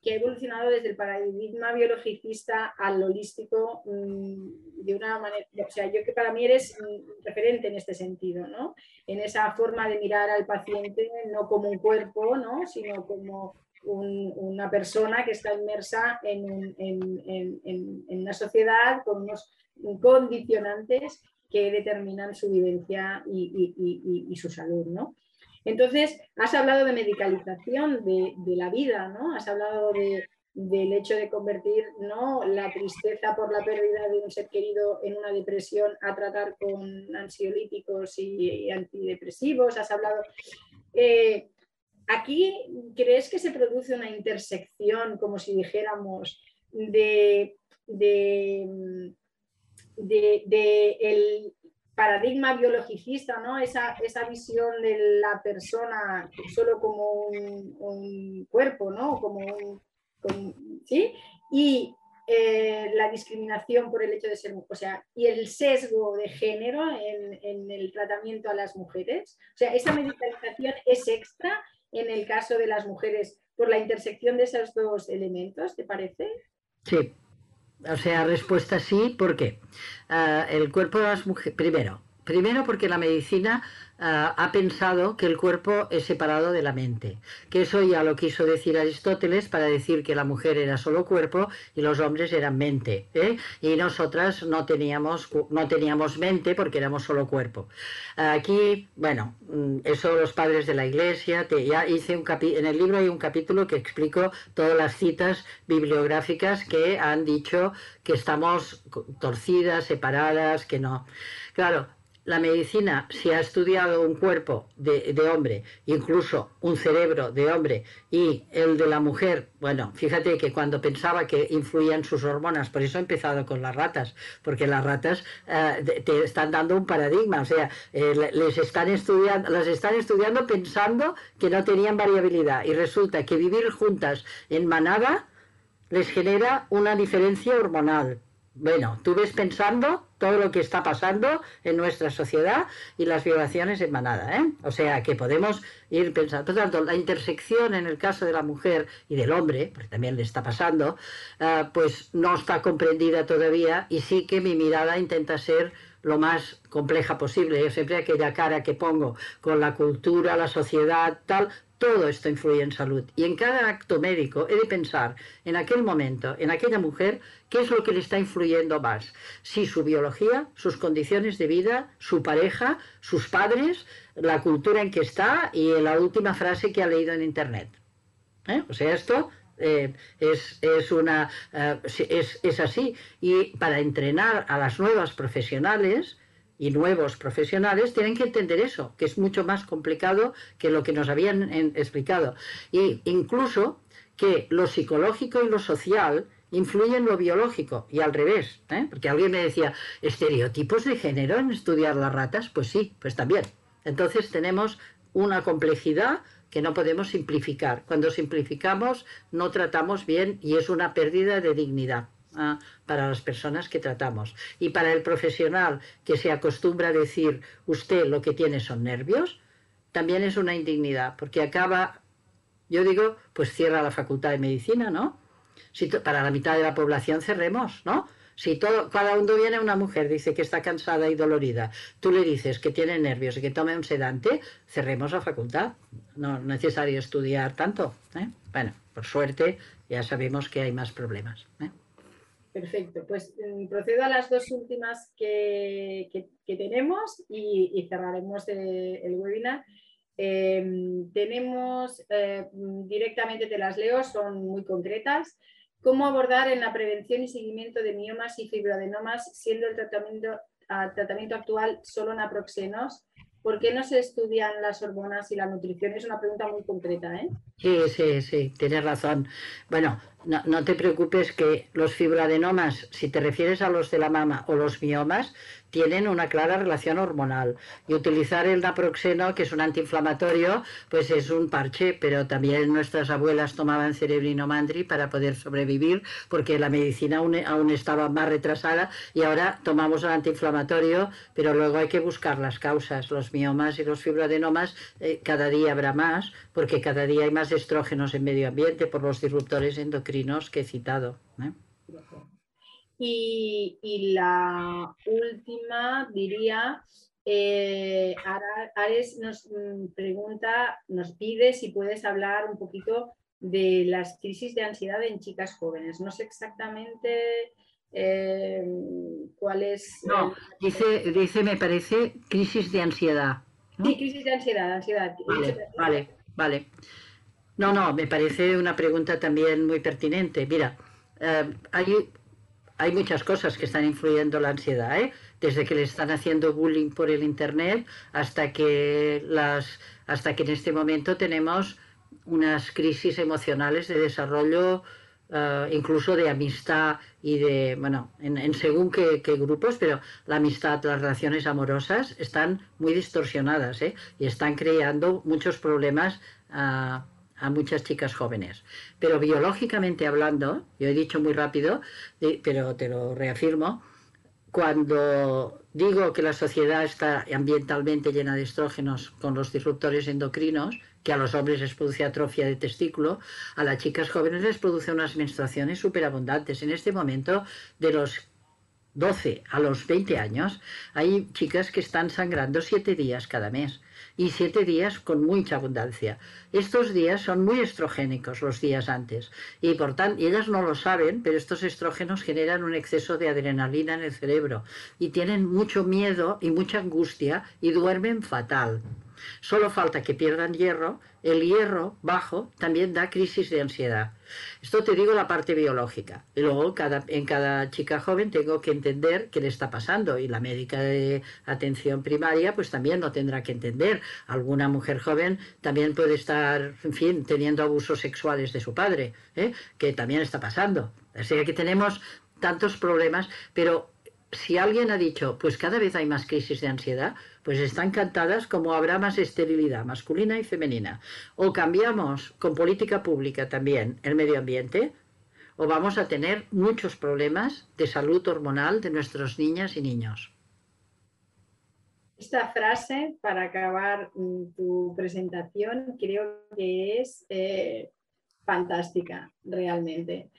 que ha evolucionado desde el paradigma biologicista al holístico mm, de una manera, o sea, yo que para mí eres mm, referente en este sentido, ¿no? En esa forma de mirar al paciente no como un cuerpo, ¿no? Sino como una persona que está inmersa en, una sociedad con unos condicionantes que determinan su vivencia y, y su salud, ¿no? Entonces, has hablado de medicalización de, la vida, ¿no? Has hablado del hecho de convertir ¿no? la tristeza por la pérdida de un ser querido en una depresión a tratar con ansiolíticos y, antidepresivos. Has hablado. Eh, aquí, ¿crees que se produce una intersección, como si dijéramos, de, de, de el, paradigma biologicista, ¿no? esa, esa visión de la persona solo como un, cuerpo, ¿no? como un, ¿sí? y eh, la discriminación por el hecho de ser, o sea, y el sesgo de género en, en, el tratamiento a las mujeres. O sea, esa medicalización es extra en el caso de las mujeres por la intersección de esos dos elementos, ¿te parece? Sí, o sea, respuesta sí, ¿por qué? Ah, el cuerpo de las mujeres, primero, primero porque la medicina Ah, ha pensado que el cuerpo es separado de la mente, que eso ya lo quiso decir Aristóteles para decir que la mujer era solo cuerpo y los hombres eran mente, ¿eh? y nosotras no teníamos, no teníamos mente porque éramos solo cuerpo. Aquí, bueno, mm, eso los padres de la iglesia, ya hice un en el libro hay un capítulo que explico todas las citas bibliográficas que han dicho que estamos torcidas, separadas, que no. Claro, la medicina, si ha estudiado un cuerpo de, hombre, incluso un cerebro de hombre y el de la mujer, bueno, fíjate que cuando pensaba que influían sus hormonas, por eso he empezado con las ratas, porque las ratas eh, te están dando un paradigma, o sea, eh, les están estudiando, las están estudiando pensando que no tenían variabilidad y resulta que vivir juntas en manada les genera una diferencia hormonal. Bueno, tú ves pensando todo lo que está pasando en nuestra sociedad y las violaciones en manada, ¿eh? O sea, que podemos ir pensando. Por tanto, la intersección en el caso de la mujer y del hombre, porque también le está pasando, eh, pues no está comprendida todavía y sí que mi mirada intenta ser lo más compleja posible. Yo siempre aquella cara que pongo con la cultura, la sociedad, tal, todo esto influye en salud. Y en cada acto médico he de pensar en aquel momento, en aquella mujer, qué es lo que le está influyendo más. Si su biología, sus condiciones de vida, su pareja, sus padres, la cultura en que está y la última frase que ha leído en Internet. ¿Eh? O sea, esto eh, es, es, una, eh, es, es así. Y para entrenar a las nuevas profesionales, y nuevos profesionales tienen que entender eso, que es mucho más complicado que lo que nos habían explicado. Y incluso que lo psicológico y lo social influyen en lo biológico y al revés. ¿eh? Porque alguien me decía, ¿estereotipos de género en estudiar las ratas? Pues sí, pues también. Entonces tenemos una complejidad que no podemos simplificar. Cuando simplificamos no tratamos bien y es una pérdida de dignidad para las personas que tratamos. Y para el profesional que se acostumbra a decir usted lo que tiene son nervios, también es una indignidad, porque acaba, yo digo, pues cierra la facultad de medicina, ¿no? Si para la mitad de la población cerremos, ¿no? Si todo, cada uno viene una mujer, dice que está cansada y dolorida, tú le dices que tiene nervios y que tome un sedante, cerremos la facultad. No es necesario estudiar tanto. ¿eh? Bueno, por suerte ya sabemos que hay más problemas. ¿eh? Perfecto, pues mm, procedo a las dos últimas que, tenemos y, cerraremos el webinar. Em, tenemos, eh, directamente te las leo, son muy concretas. ¿Cómo abordar en la prevención y seguimiento de miomas y fibroadenomas siendo el tratamiento, tratamiento actual solo naproxenos? ¿Por qué no se estudian las hormonas y la nutrición? Es una pregunta muy concreta, ¿eh? Sí, sí, sí, tienes razón. Bueno, no, te preocupes que los fibroadenomas, si te refieres a los de la mama o los miomas, tienen una clara relación hormonal. Y utilizar el naproxeno, que es un antiinflamatorio, pues es un parche, pero también nuestras abuelas tomaban cerebrino mandri para poder sobrevivir, porque la medicina aún, aún estaba más retrasada y ahora tomamos un antiinflamatorio, pero luego hay que buscar las causas. Los miomas y los fibroadenomas eh, cada día habrá más, porque cada día hay más estrógenos en medio ambiente por los disruptores endocrinos que he citado. ¿eh? Y, la última diría, eh, Ares nos mm, pregunta, nos pide si puedes hablar un poquito de las crisis de ansiedad en chicas jóvenes. No sé exactamente eh, cuál es. No, dice, dice, me parece, crisis de ansiedad. Sí, crisis de ansiedad, ansiedad. Vale, vale, vale. No, no, me parece una pregunta también muy pertinente. Mira, eh, hay, hay muchas cosas que están influyendo la ansiedad, ¿eh? desde que le están haciendo bullying por el internet hasta que las hasta que en este momento tenemos unas crisis emocionales de desarrollo eh, incluso de amistad y de, bueno, en, según qué, grupos, pero la amistad, las relaciones amorosas están muy distorsionadas ¿eh? y están creando muchos problemas a, a, muchas chicas jóvenes. Pero biológicamente hablando, yo he dicho muy rápido, pero te lo reafirmo, cuando digo que la sociedad está ambientalmente llena de estrógenos con los disruptores endocrinos, que a los hombres les produce atrofia de testículo, a las chicas jóvenes les produce unas menstruaciones superabundantes. En este momento, de los 12 a los 20 años, hay chicas que están sangrando 7 días cada mes y 7 días con mucha abundancia. Estos días son muy estrogénicos los días antes y por tanto, ellas no lo saben, pero estos estrógenos generan un exceso de adrenalina en el cerebro y tienen mucho miedo y mucha angustia y duermen fatal. Solo falta que pierdan hierro. El hierro bajo también da crisis de ansiedad. Esto te digo la parte biológica. Y luego en cada chica joven tengo que entender qué le está pasando. Y la médica de atención primaria pues también lo tendrá que entender. Alguna mujer joven también puede estar, en fin, teniendo abusos sexuales de su padre, ¿eh? que también está pasando. Así que tenemos tantos problemas, pero si alguien ha dicho, pues cada vez hay más crisis de ansiedad, pues están cantadas como habrá más esterilidad masculina y femenina. O cambiamos con política pública también el medio ambiente, o vamos a tener muchos problemas de salud hormonal de nuestras niñas y niños. Esta frase, para acabar mm, tu presentación, creo que es eh, fantástica, realmente.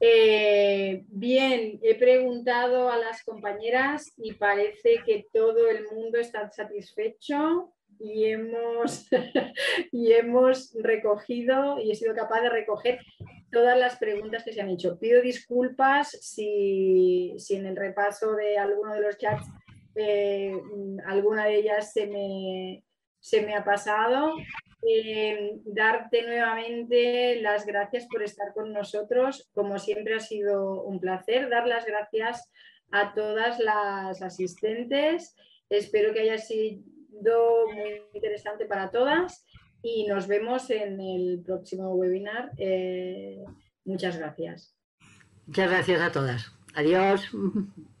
Eh, bien, he preguntado a las compañeras y parece que todo el mundo está satisfecho y hemos, y hemos recogido y he sido capaz de recoger todas las preguntas que se han hecho. Pido disculpas si, en el repaso de alguno de los chats eh, alguna de ellas se me, se me ha pasado eh, darte nuevamente las gracias por estar con nosotros. Como siempre ha sido un placer. Dar las gracias a todas las asistentes. Espero que haya sido muy interesante para todas y nos vemos en el próximo webinar. Eh, muchas gracias. Muchas gracias a todas. Adiós.